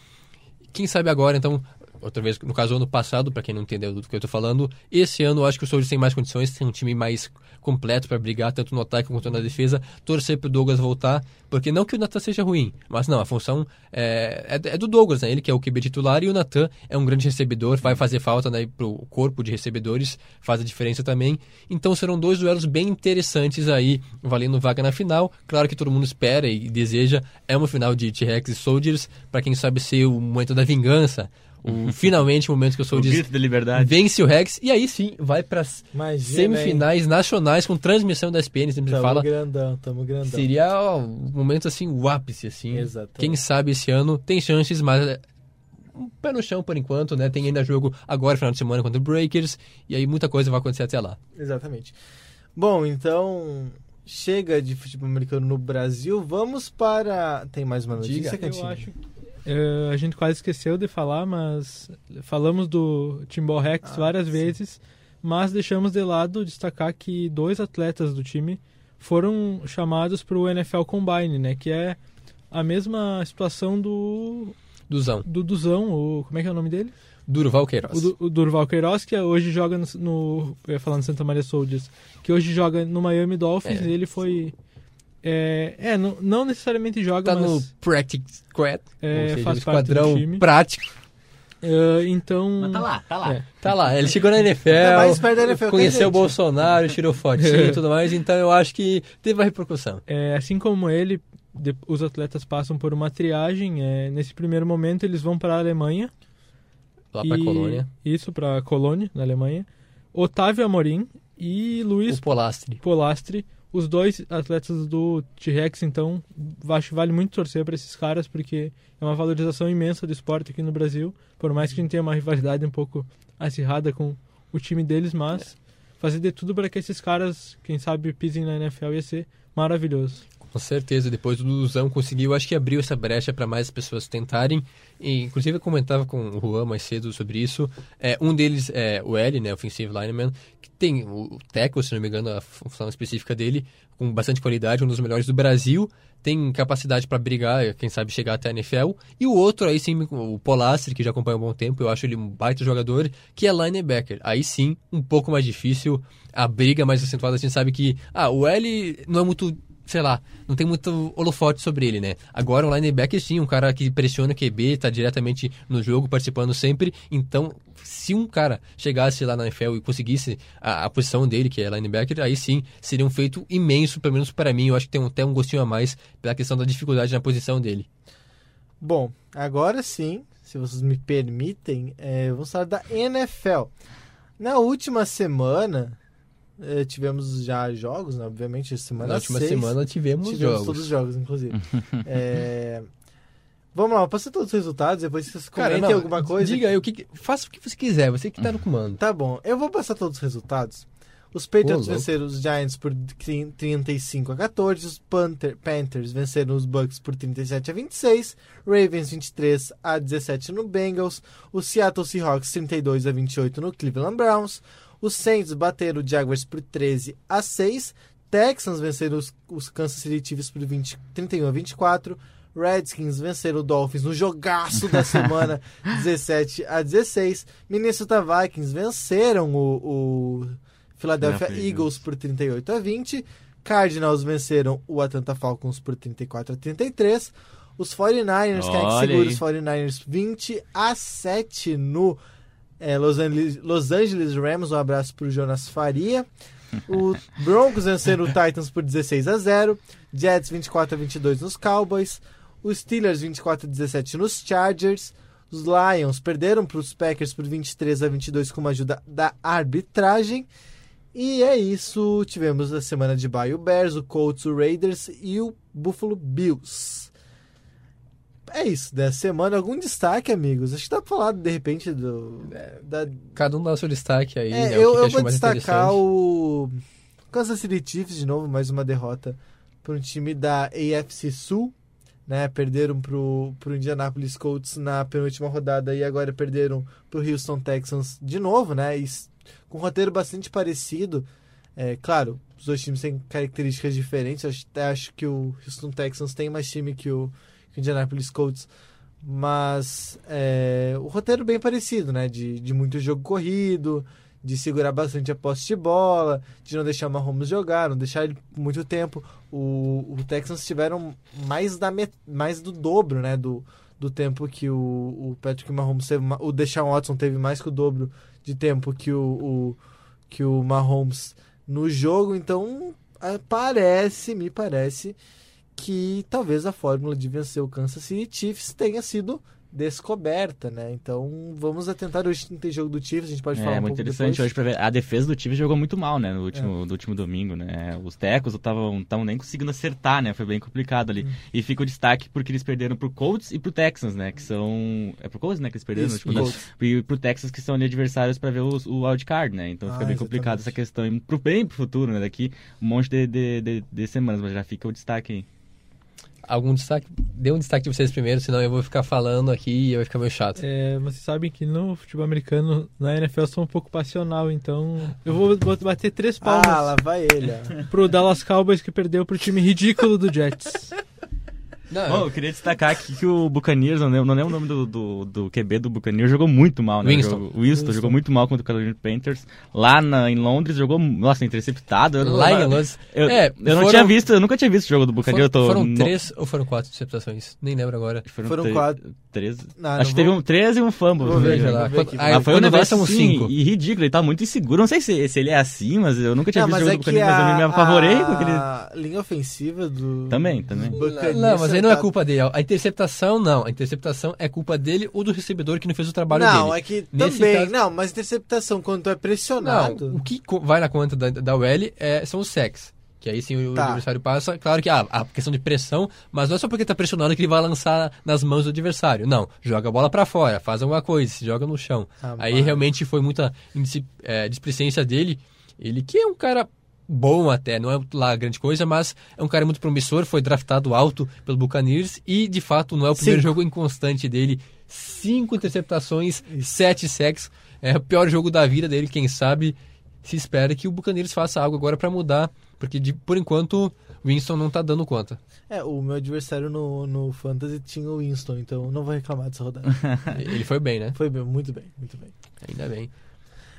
Quem sabe agora, então, outra vez, no caso, ano passado, para quem não entendeu do que eu tô falando, esse ano eu acho que os Soldiers têm mais condições, tem um time mais completo para brigar, tanto no ataque quanto na defesa, torcer pro Douglas voltar, porque não que o Natan seja ruim, mas não, a função é, é, é do Douglas, né? Ele que é o QB titular e o Natan é um grande recebedor, vai fazer falta né, pro corpo de recebedores, faz a diferença também. Então serão dois duelos bem interessantes aí, valendo vaga na final. Claro que todo mundo espera e deseja, é uma final de T-Rex e Soldiers, para quem sabe ser o momento da vingança, o, finalmente o momento que o o Soldiers grito da liberdade. vence o Rex e aí sim vai para semifinais nacionais com transmissão da SPN, sempre Tamo fala. grandão, tamo grandão. Seria ó, um momento assim, o ápice, assim. Exatamente. Quem sabe esse ano tem chances, mas é, um pé no chão por enquanto, né? Tem ainda jogo agora, final de semana, contra o Breakers, e aí muita coisa vai acontecer até lá. Exatamente. Bom, então chega de futebol americano no Brasil. Vamos para. Tem mais uma notícia, Diga. Eu acho. Eh, a gente quase esqueceu de falar, mas falamos do Timbó Rex Ah, várias sim. vezes, mas deixamos de lado destacar que dois atletas do time foram chamados para o NFL Combine, né? Que é a mesma situação do Duzão. do Duzão, o como é que é o nome dele? Durval Queiroz. O, Du- o Durval Queiroz, que hoje joga no, no eu ia falar no Santa Maria Soldiers, que hoje joga no Miami Dolphins, É. e ele foi é, é não, não necessariamente joga, Tá mas no Practice Squad, É, ou seja, faz o parte do esquadrão time. prático. é, então Mas tá lá, tá lá. É. Tá lá, ele chegou na NFL, Tá mais perto da NFL conheceu o Bolsonaro, tirou fotinho e tudo mais, então eu acho que teve uma repercussão. É, assim como ele, de- os atletas passam por uma triagem. é, nesse primeiro momento, eles vão para a Alemanha. Lá pra e- Colônia. Isso, para Colônia, na Alemanha. Otávio Amorim e Luiz O Polastri. Polastri, os dois atletas do T-Rex, então, acho que vale muito torcer para esses caras, porque é uma valorização imensa do esporte aqui no Brasil, por mais que a gente tenha uma rivalidade um pouco acirrada com o time deles, mas fazer de tudo para que esses caras, quem sabe, pisem na NFL ia ser maravilhoso. Com certeza, depois o Luzão conseguiu, acho que abriu essa brecha para mais pessoas tentarem. E, inclusive, eu comentava com o Juan mais cedo sobre isso. É, um deles é o L, né, Offensive Lineman, que tem o tackle, se não me engano, a função específica dele, com bastante qualidade, um dos melhores do Brasil. Tem capacidade para brigar, quem sabe chegar até a NFL. E o outro, aí sim, o Polastri, que já acompanha há um bom tempo, eu acho ele um baita jogador, que é linebacker. Aí sim, um pouco mais difícil, a briga mais acentuada, a gente sabe que, ah, o L não é muito sei lá, não tem muito holofote sobre ele, né? Agora o linebacker sim, um cara que pressiona QB, tá diretamente no jogo, participando sempre. Então, se um cara chegasse lá na NFL e conseguisse a, a posição dele, que é linebacker, aí sim seria um feito imenso, pelo menos para mim. Eu acho que tem até um gostinho a mais pela questão da dificuldade na posição dele. Bom, agora sim, se vocês me permitem, é, vamos falar da NFL. Na última semana, eh, tivemos já jogos, né? obviamente, semana na última seis, semana tivemos, tivemos jogos. todos os jogos, inclusive. É, (laughs) Vamos lá, passa todos os resultados, depois vocês Cara, comentem não, alguma coisa. Diga aí, o que, que- faça o que você quiser, você que tá no comando. Tá bom, eu vou passar todos os resultados. Os Patriots Ô, louco. venceram os Giants por 35 a 14, os Panther- Panthers venceram os Bucks por 37 a 26, Ravens 23 a 17 no Bengals, os Seattle Seahawks 32 a 28 no Cleveland Browns, Os Saints bateram o Jaguars por 13 a 6. Texans venceram os, os Kansas City Chiefs por 20, 31 a 24. Redskins venceram o Dolphins no jogaço da (laughs) semana 17 a 16. Minnesota Vikings venceram o, o Philadelphia Eagles por 38 a 20. Cardinals venceram o Atlanta Falcons por 34 a 33. Os 49ers, quem é que Olha segura aí. os 49ers? 20 a 7 no é, Los, Angeles, Los Angeles Rams. Um abraço para o Jonas Faria. O (laughs) Broncos venceram o Titans por 16 a 0. Jets 24 a 22 nos Cowboys. Os Steelers 24 a 17 nos Chargers. Os Lions perderam para os Packers por 23 a 22 com uma ajuda da arbitragem. E é isso. Tivemos a semana de bye o Bears, o Colts, o Raiders e o Buffalo Bills. É isso, dessa semana. Algum destaque, amigos? Acho que dá pra falar, de repente, do. Da, Cada um dá o seu destaque aí, é, né? eu, o eu vou destacar o Kansas City Chiefs de novo, mais uma derrota para um time da AFC Sul, né? Perderam pro, pro Indianapolis Colts na penúltima rodada e agora perderam pro Houston Texans de novo, né? E com um roteiro bastante parecido. É, claro, os dois times têm características diferentes. Acho, acho que o Houston Texans tem mais time o, que o Indianapolis Colts. Mas é, o roteiro bem parecido, né? De, de muito jogo corrido, de segurar bastante a posse de bola, de não deixar o Mahomes jogar, não deixar ele muito tempo. O, o Texans tiveram mais, da met, mais do dobro, né? Do, do tempo que o, o Patrick Mahomes teve. O Deshaun Watson teve mais que o dobro de tempo que o, o, que o Mahomes no jogo. Então, ah, parece, me parece que talvez a fórmula de vencer o Kansas City Chiefs tenha sido descoberta, né? Então vamos atentar hoje não tem jogo do Chiefs, a gente pode falar É um muito interessante depois. hoje pra ver. A defesa do Chiefs jogou muito mal, né? No É. último, do último domingo, né? Os tecos não estavam nem conseguindo acertar, né? Foi bem complicado Hum. ali. E fica o destaque porque eles perderam pro Colts e pro Texans, né? Que são. É pro Colts, né? Que eles perderam Isso, no último pro domingo. E pro Texas, que são ali adversários pra ver os- o wildcard, né? Então fica Ah, bem complicado exatamente. essa questão. E pro bem pro futuro, né? Daqui um monte de, de, de, de semanas, mas já fica o destaque aí. Algum destaque? Dê um destaque de vocês primeiro, senão eu vou ficar falando aqui e vai ficar meio chato. É, vocês sabem que no futebol americano, na NFL, eu sou um pouco passional, então eu vou, vou bater três palmas Ah, lá vai ele. ó. pro Dallas Cowboys que perdeu pro time ridículo do Jets. (laughs) Não, Bom, eu queria destacar aqui que o Buccaneers, não lembro, não lembro o nome do, do, do QB do Buccaneers, jogou muito mal, né? Winston. O jogo- o Winston, jogou muito mal contra o Carolina Panthers. Lá na, em Londres, jogou, nossa, interceptado. Eu, lá em Londres. eu, é, eu não foram- tinha visto, eu nunca tinha visto o jogo do Buccaneers. Foram, foram no- três ou foram quatro interceptações? Nem lembro agora. Foram tre- quatro. Três. Não, acho não que teve vou- um três e um fumble. Vou ver, lá. vou ver aqui. ah, Mas foi um negócio assim, cinco. e ridículo, ele tá muito inseguro. Não sei se, se ele é assim, mas eu nunca tinha Não, visto o é jogo do que Buccaneers, mas eu me apavorei com aquele... a linha ofensiva do Também, também. do Buccaneers Não, mas não é culpa dele. A interceptação, não. A interceptação é culpa dele ou do recebedor que não fez o trabalho Não, dele. é que Nesse também, caso- não, mas interceptação quando tu é Não, pressionado. o que vai na conta da, da OL é, são os sacks. Que aí sim o Tá. adversário passa. Claro que ah, a questão de pressão, mas não é só porque tá pressionando que ele vai lançar nas mãos do adversário. Não, joga a bola pra fora, faz alguma coisa, se joga no chão. Ah, aí mas- realmente foi muita é, displicência dele. Ele que é um cara bom até, não é lá grande coisa, mas é um cara muito promissor, foi draftado alto pelo Buccaneers e de fato não é o primeiro Cinco. jogo inconstante dele. Cinco interceptações, sete sacks. É o pior jogo da vida dele, quem sabe se espera que o Buccaneers faça algo agora para mudar, porque de- por enquanto o Winston não tá dando conta. É, o meu adversário no, no Fantasy tinha o Winston, então não vou reclamar dessa rodada. (laughs) Ele foi bem, né? Foi bem, muito bem, muito bem. Ainda bem.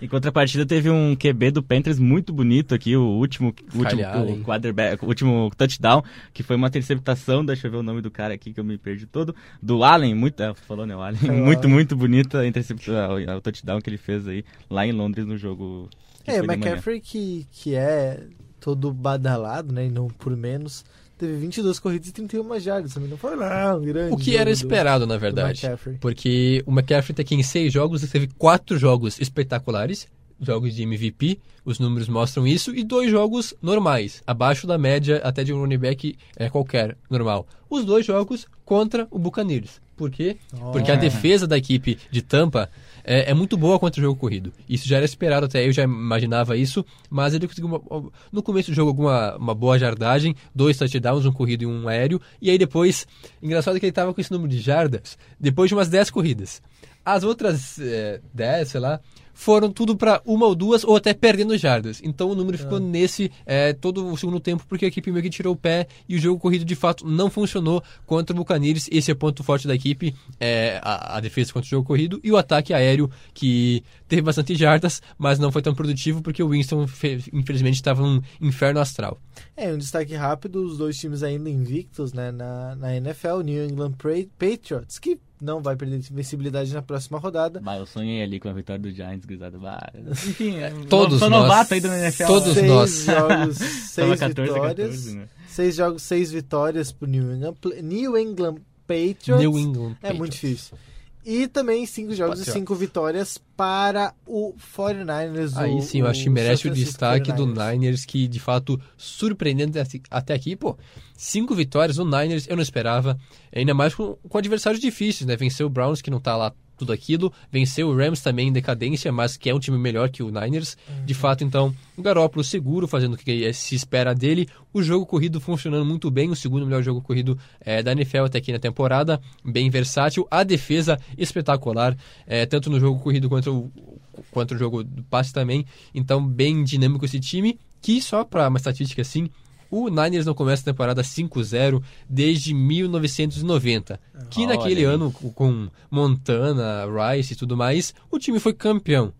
Em contrapartida, teve um QB do Panthers muito bonito aqui, o último, o último, o quarterback, o último touchdown, que foi uma interceptação, deixa eu ver o nome do cara aqui que eu me perdi todo, do Allen, muito, é, falou né, o Allen, Kyle muito, Allen. muito bonita a interceptação, o touchdown que ele fez aí, lá em Londres no jogo. É, o. McCaffrey que, que é todo badalado, né, e não por menos, teve 22 corridas e 31 jardas, também não foi lá um grande O que era do- esperado, na do verdade. McCaffrey. Porque o McCaffrey tá aqui em seis jogos, ele teve quatro jogos espetaculares, jogos de MVP, os números mostram isso, e dois jogos normais, abaixo da média até de um running back é, qualquer, normal. Os dois jogos contra o Buccaneers. Por quê? Porque a Oh. defesa da equipe de Tampa é, é muito boa contra o jogo corrido. Isso já era esperado até, eu já imaginava isso, mas ele conseguiu uma- no começo do jogo alguma uma boa jardagem, dois touchdowns, um corrido e um aéreo, e aí depois, engraçado que ele estava com esse número de jardas depois de umas 10 corridas. As outras é, 10, sei lá, foram tudo para uma ou duas, ou até perdendo jardas. Então o número Ah. ficou nesse é, todo o segundo tempo, porque a equipe meio que tirou o pé e o jogo corrido de fato não funcionou contra o Buccaneers. Esse é o ponto forte da equipe, é, a, a defesa contra o jogo corrido e o ataque aéreo, que teve bastante jardas, mas não foi tão produtivo porque o Winston, fe- infelizmente, estava um inferno astral. É, um destaque rápido, os dois times ainda invictos né, na, na NFL, New England Patriots, que não vai perder invencibilidade na próxima rodada. Bah, eu sonhei ali com a vitória do Giants, gurizada. Bah, Enfim, é, Todos sou nós. novato aí do NFL. Todos seis nós. jogos, seis 14 a vitórias. 14, né? Seis jogos, seis vitórias pro New England, New England Patriots. New England É Patriots. muito difícil. E também cinco jogos e cinco vitórias para o 49ers. Aí o- sim, eu acho que merece o destaque do 49ers. Niners, que de fato, surpreendente até- aqui, pô. Cinco vitórias no Niners, eu não esperava. Ainda mais com, com adversários difíceis, né? Venceu o Browns, que não tá lá tudo aquilo. Venceu o Rams também em decadência, mas que é um time melhor que o Niners. De fato, então, o Garópolo seguro, fazendo o que se espera dele. O jogo corrido funcionando muito bem, o segundo melhor jogo corrido eh, da NFL até aqui na temporada. Bem versátil. A defesa espetacular, eh, tanto no jogo corrido quanto o, quanto o jogo do passe também. Então, bem dinâmico esse time. Que só para uma estatística assim, o Niners não começa a temporada 5-0 desde 1990. Que Olha naquele aí. ano, com- Montana, Rice e tudo mais, o time foi campeão.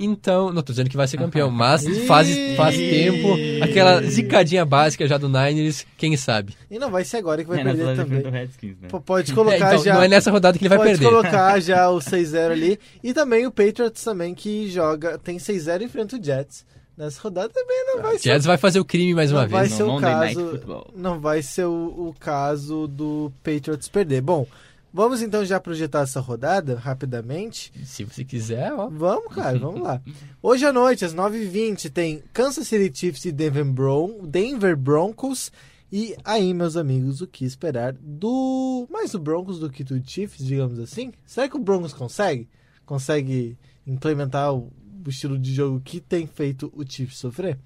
Então, não tô dizendo que vai ser campeão, mas faz, faz tempo, aquela zicadinha básica já do Niners, quem sabe. E não vai ser agora que vai É, perder também. Redskins, né? Pode É, colocar então, já. não é nessa rodada que ele vai pode perder. colocar já o 6-0 ali. E também o Patriots também que joga. Tem 6-0 e enfrenta o Jets. Nessa rodada também não vai ser. Jets vai fazer o crime mais uma não vai vez. ser No o Monday Night caso. Football. Não vai ser o, o caso do Patriots perder. Bom, vamos então já projetar essa rodada rapidamente. Se você quiser, ó. Vamos, cara, (laughs) vamos lá. Hoje à noite, às 9h20, tem Kansas City Chiefs e Denver, Bron Denver Broncos. E aí, meus amigos, o que esperar do. Mais do Broncos do que do Chiefs, digamos assim? Será que o Broncos consegue? Consegue implementar o, o estilo de jogo que tem feito o Chiefs sofrer?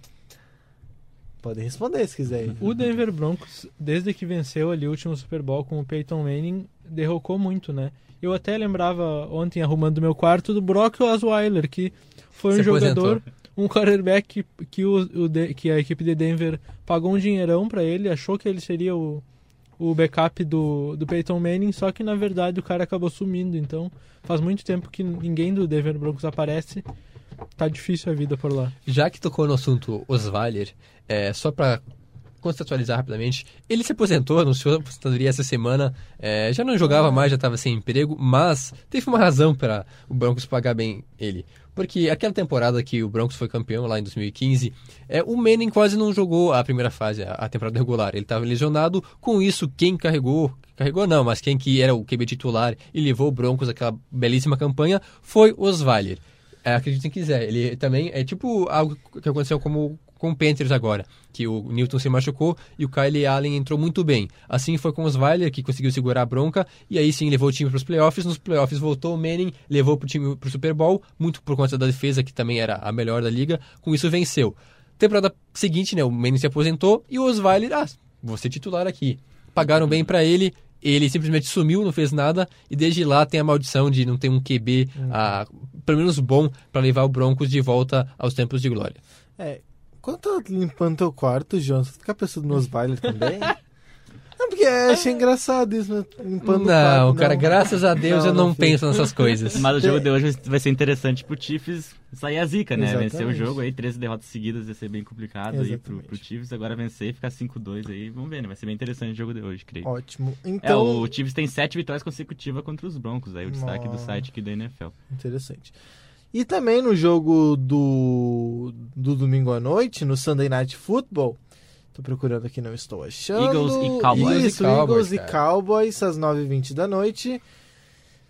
Podem responder se quiserem. O Denver Broncos, desde que venceu ali o último Super Bowl com o Peyton Manning, derrocou muito, né? Eu até lembrava ontem, arrumando meu quarto, do Brock Osweiler, que foi um Se aposentou. jogador, um quarterback que, que, o, o de- que a equipe de Denver pagou um dinheirão pra ele, achou que ele seria o, o backup do, do Peyton Manning, só que na verdade o cara acabou sumindo. Então faz muito tempo que ninguém do Denver Broncos aparece. Tá difícil a vida por lá. Já que tocou no assunto Osweiler, é, só para contextualizar rapidamente, ele se aposentou, anunciou a aposentadoria essa semana, é, já não jogava mais, já estava sem emprego, mas teve uma razão para o Broncos pagar bem ele. Porque aquela temporada que o Broncos foi campeão, lá em 2015, é, o Manning quase não jogou a primeira fase, a, a temporada regular. Ele estava lesionado, com isso quem carregou, carregou não, mas quem que era o QB titular e levou o Broncos àquela belíssima campanha foi Osweiler. É, acreditem quem quiser. Ele também é tipo algo que aconteceu como com o Panthers agora, que o Newton se machucou e o Kyle Allen entrou muito bem. Assim foi com os Weiler, que conseguiu segurar a bronca, e aí sim levou o time para os playoffs. Nos playoffs voltou o Manning, levou o time para o Super Bowl, muito por conta da defesa, que também era a melhor da liga. Com isso venceu. Temporada seguinte, né, o Manning se aposentou e o Osweiler, ah, vou ser titular aqui. Pagaram bem para ele, ele simplesmente sumiu, não fez nada, e desde lá tem a maldição de não ter um QB, ah, pelo menos bom, para levar o Broncos de volta aos tempos de glória. É, quando tá limpando teu quarto, João, você fica pensando no Osweiler também? (laughs) Não, porque eu achei engraçado isso, né? Limpando o. Não, cara, graças a Deus Não, eu não, não penso nessas coisas. Mas o jogo de hoje vai ser interessante pro Chiefs sair a zica, né? Exatamente. Vencer o jogo aí, 13 derrotas seguidas ia ser bem complicado aí pro, Exatamente. pro Chiefs. Agora vencer e ficar 5-2 aí, vamos ver, né? Vai ser bem interessante o jogo de hoje, creio. Ótimo. É, Então, o Chiefs tem sete vitórias consecutivas contra os Broncos, aí o destaque do site aqui da NFL. interessante. E também no jogo do, do domingo à noite, no Sunday Night Football, tô procurando aqui, não estou achando. Eagles e Cowboys. Isso, Eagles e Cowboys, e. Cowboys, às 9h20 da noite.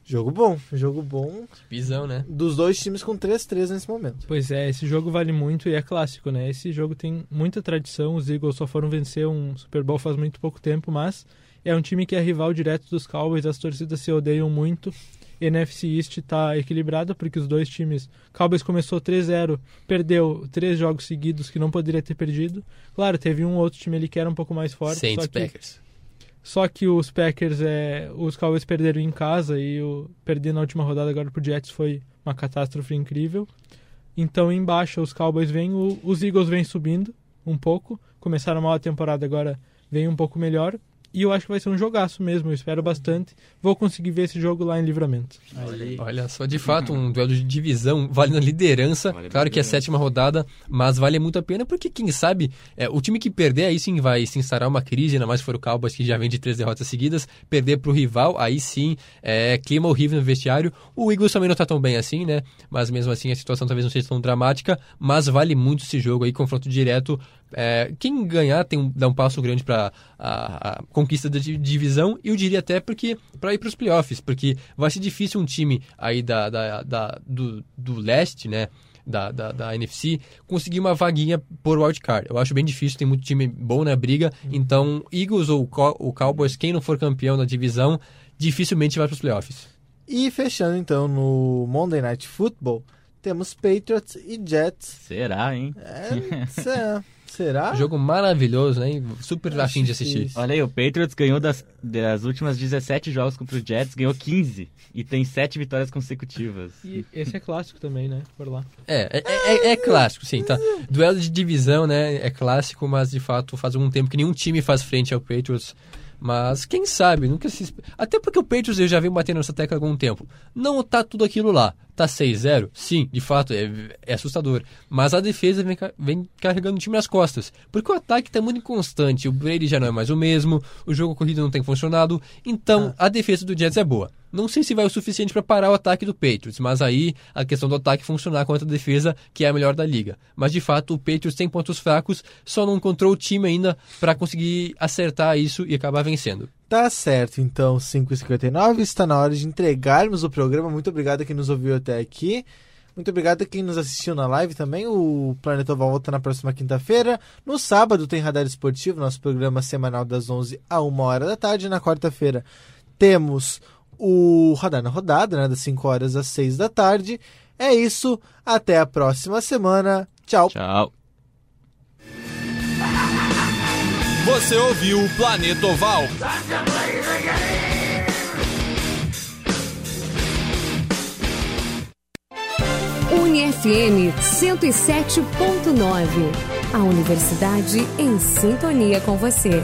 Jogo bom, jogo bom. Visão, né? Dos dois times com 3-3 nesse momento. Pois é, esse jogo vale muito e é clássico, né? Esse jogo tem muita tradição. Os Eagles só foram vencer um Super Bowl faz muito pouco tempo, mas é um time que é rival direto dos Cowboys. As torcidas se odeiam muito. NFC East tá equilibrada porque os dois times. Cowboys começou 3-0, perdeu três jogos seguidos que não poderia ter perdido. Claro, teve um outro time ali que era um pouco mais forte. Saints só que Packers. só que os Packers, é, os Cowboys perderam em casa e o perder na última rodada agora pro Jets foi uma catástrofe incrível. Então embaixo os Cowboys vêm, os Eagles vêm subindo um pouco. Começaram mal a temporada, agora vem um pouco melhor. E eu acho que vai ser um jogaço mesmo, eu espero bastante. Vou conseguir ver esse jogo lá em livramento. Olha só, de fato, um duelo de divisão valendo a liderança. Vale a claro que é liderança. sétima rodada, mas vale muito a pena porque, quem sabe, é, o time que perder aí sim vai se instaurar uma crise, ainda mais se for o Cowboys que já vem de três derrotas seguidas. Perder pro rival, aí sim, é, clima horrível no vestiário. O Eagles também não tá tão bem assim, né? Mas mesmo assim a situação talvez não seja tão dramática. Mas vale muito esse jogo aí, confronto direto. É, quem ganhar tem um, dá um passo grande para a, a conquista da di- divisão e eu diria até porque para ir para os playoffs, porque vai ser difícil um time aí da, da, da- do, do leste, né? Da, da, da NFC, conseguir uma vaguinha por wildcard. Eu acho bem difícil, tem muito time bom na briga. Então, Eagles ou o Cowboys, quem não for campeão da divisão, dificilmente vai para os playoffs. E fechando então no Monday Night Football, temos Patriots e Jets. Será, hein? É, será? (laughs) será? Jogo maravilhoso, né? Super Acho afim de assistir. difícil. Olha aí, o Patriots ganhou das, das últimas 17 jogos contra o Jets, ganhou 15 e tem 7 vitórias consecutivas. E esse é clássico também, né? Por lá. É, é, é- é clássico, sim, tá. Duelo de divisão, né? É clássico, mas de fato faz algum tempo que nenhum time faz frente ao Patriots. Mas quem sabe, nunca se. Até porque o Patriots eu já venho batendo nessa tecla há algum tempo. Não tá tudo aquilo lá. Tá 6-0? Sim, de fato, é, é assustador. Mas a defesa vem, vem carregando o time nas costas. Porque o ataque tá muito inconstante. O Brady já não é mais o mesmo. O jogo corrido não tem funcionado. Então, a defesa do Jets é boa. Não sei se vai o suficiente para parar o ataque do Patriots, mas aí a questão do ataque funcionar contra a defesa, que é a melhor da liga. Mas de fato, o Patriots tem pontos fracos, só não encontrou o time ainda para conseguir acertar isso e acabar vencendo. Tá certo, então, 5h59, está na hora de entregarmos o programa. Muito obrigado a quem nos ouviu até aqui. Muito obrigado a quem nos assistiu na live também. O Planeta Oval volta na próxima quinta-feira. No sábado tem Radar Esportivo, nosso programa semanal das 11 a 1 hora da tarde. Na quarta-feira temos o Radar na Rodada, né, das 5 horas às 6 da tarde. É isso, até a próxima semana. Tchau. Tchau. Você ouviu o Planeta Oval. UniFM 107.9. A universidade em sintonia com você.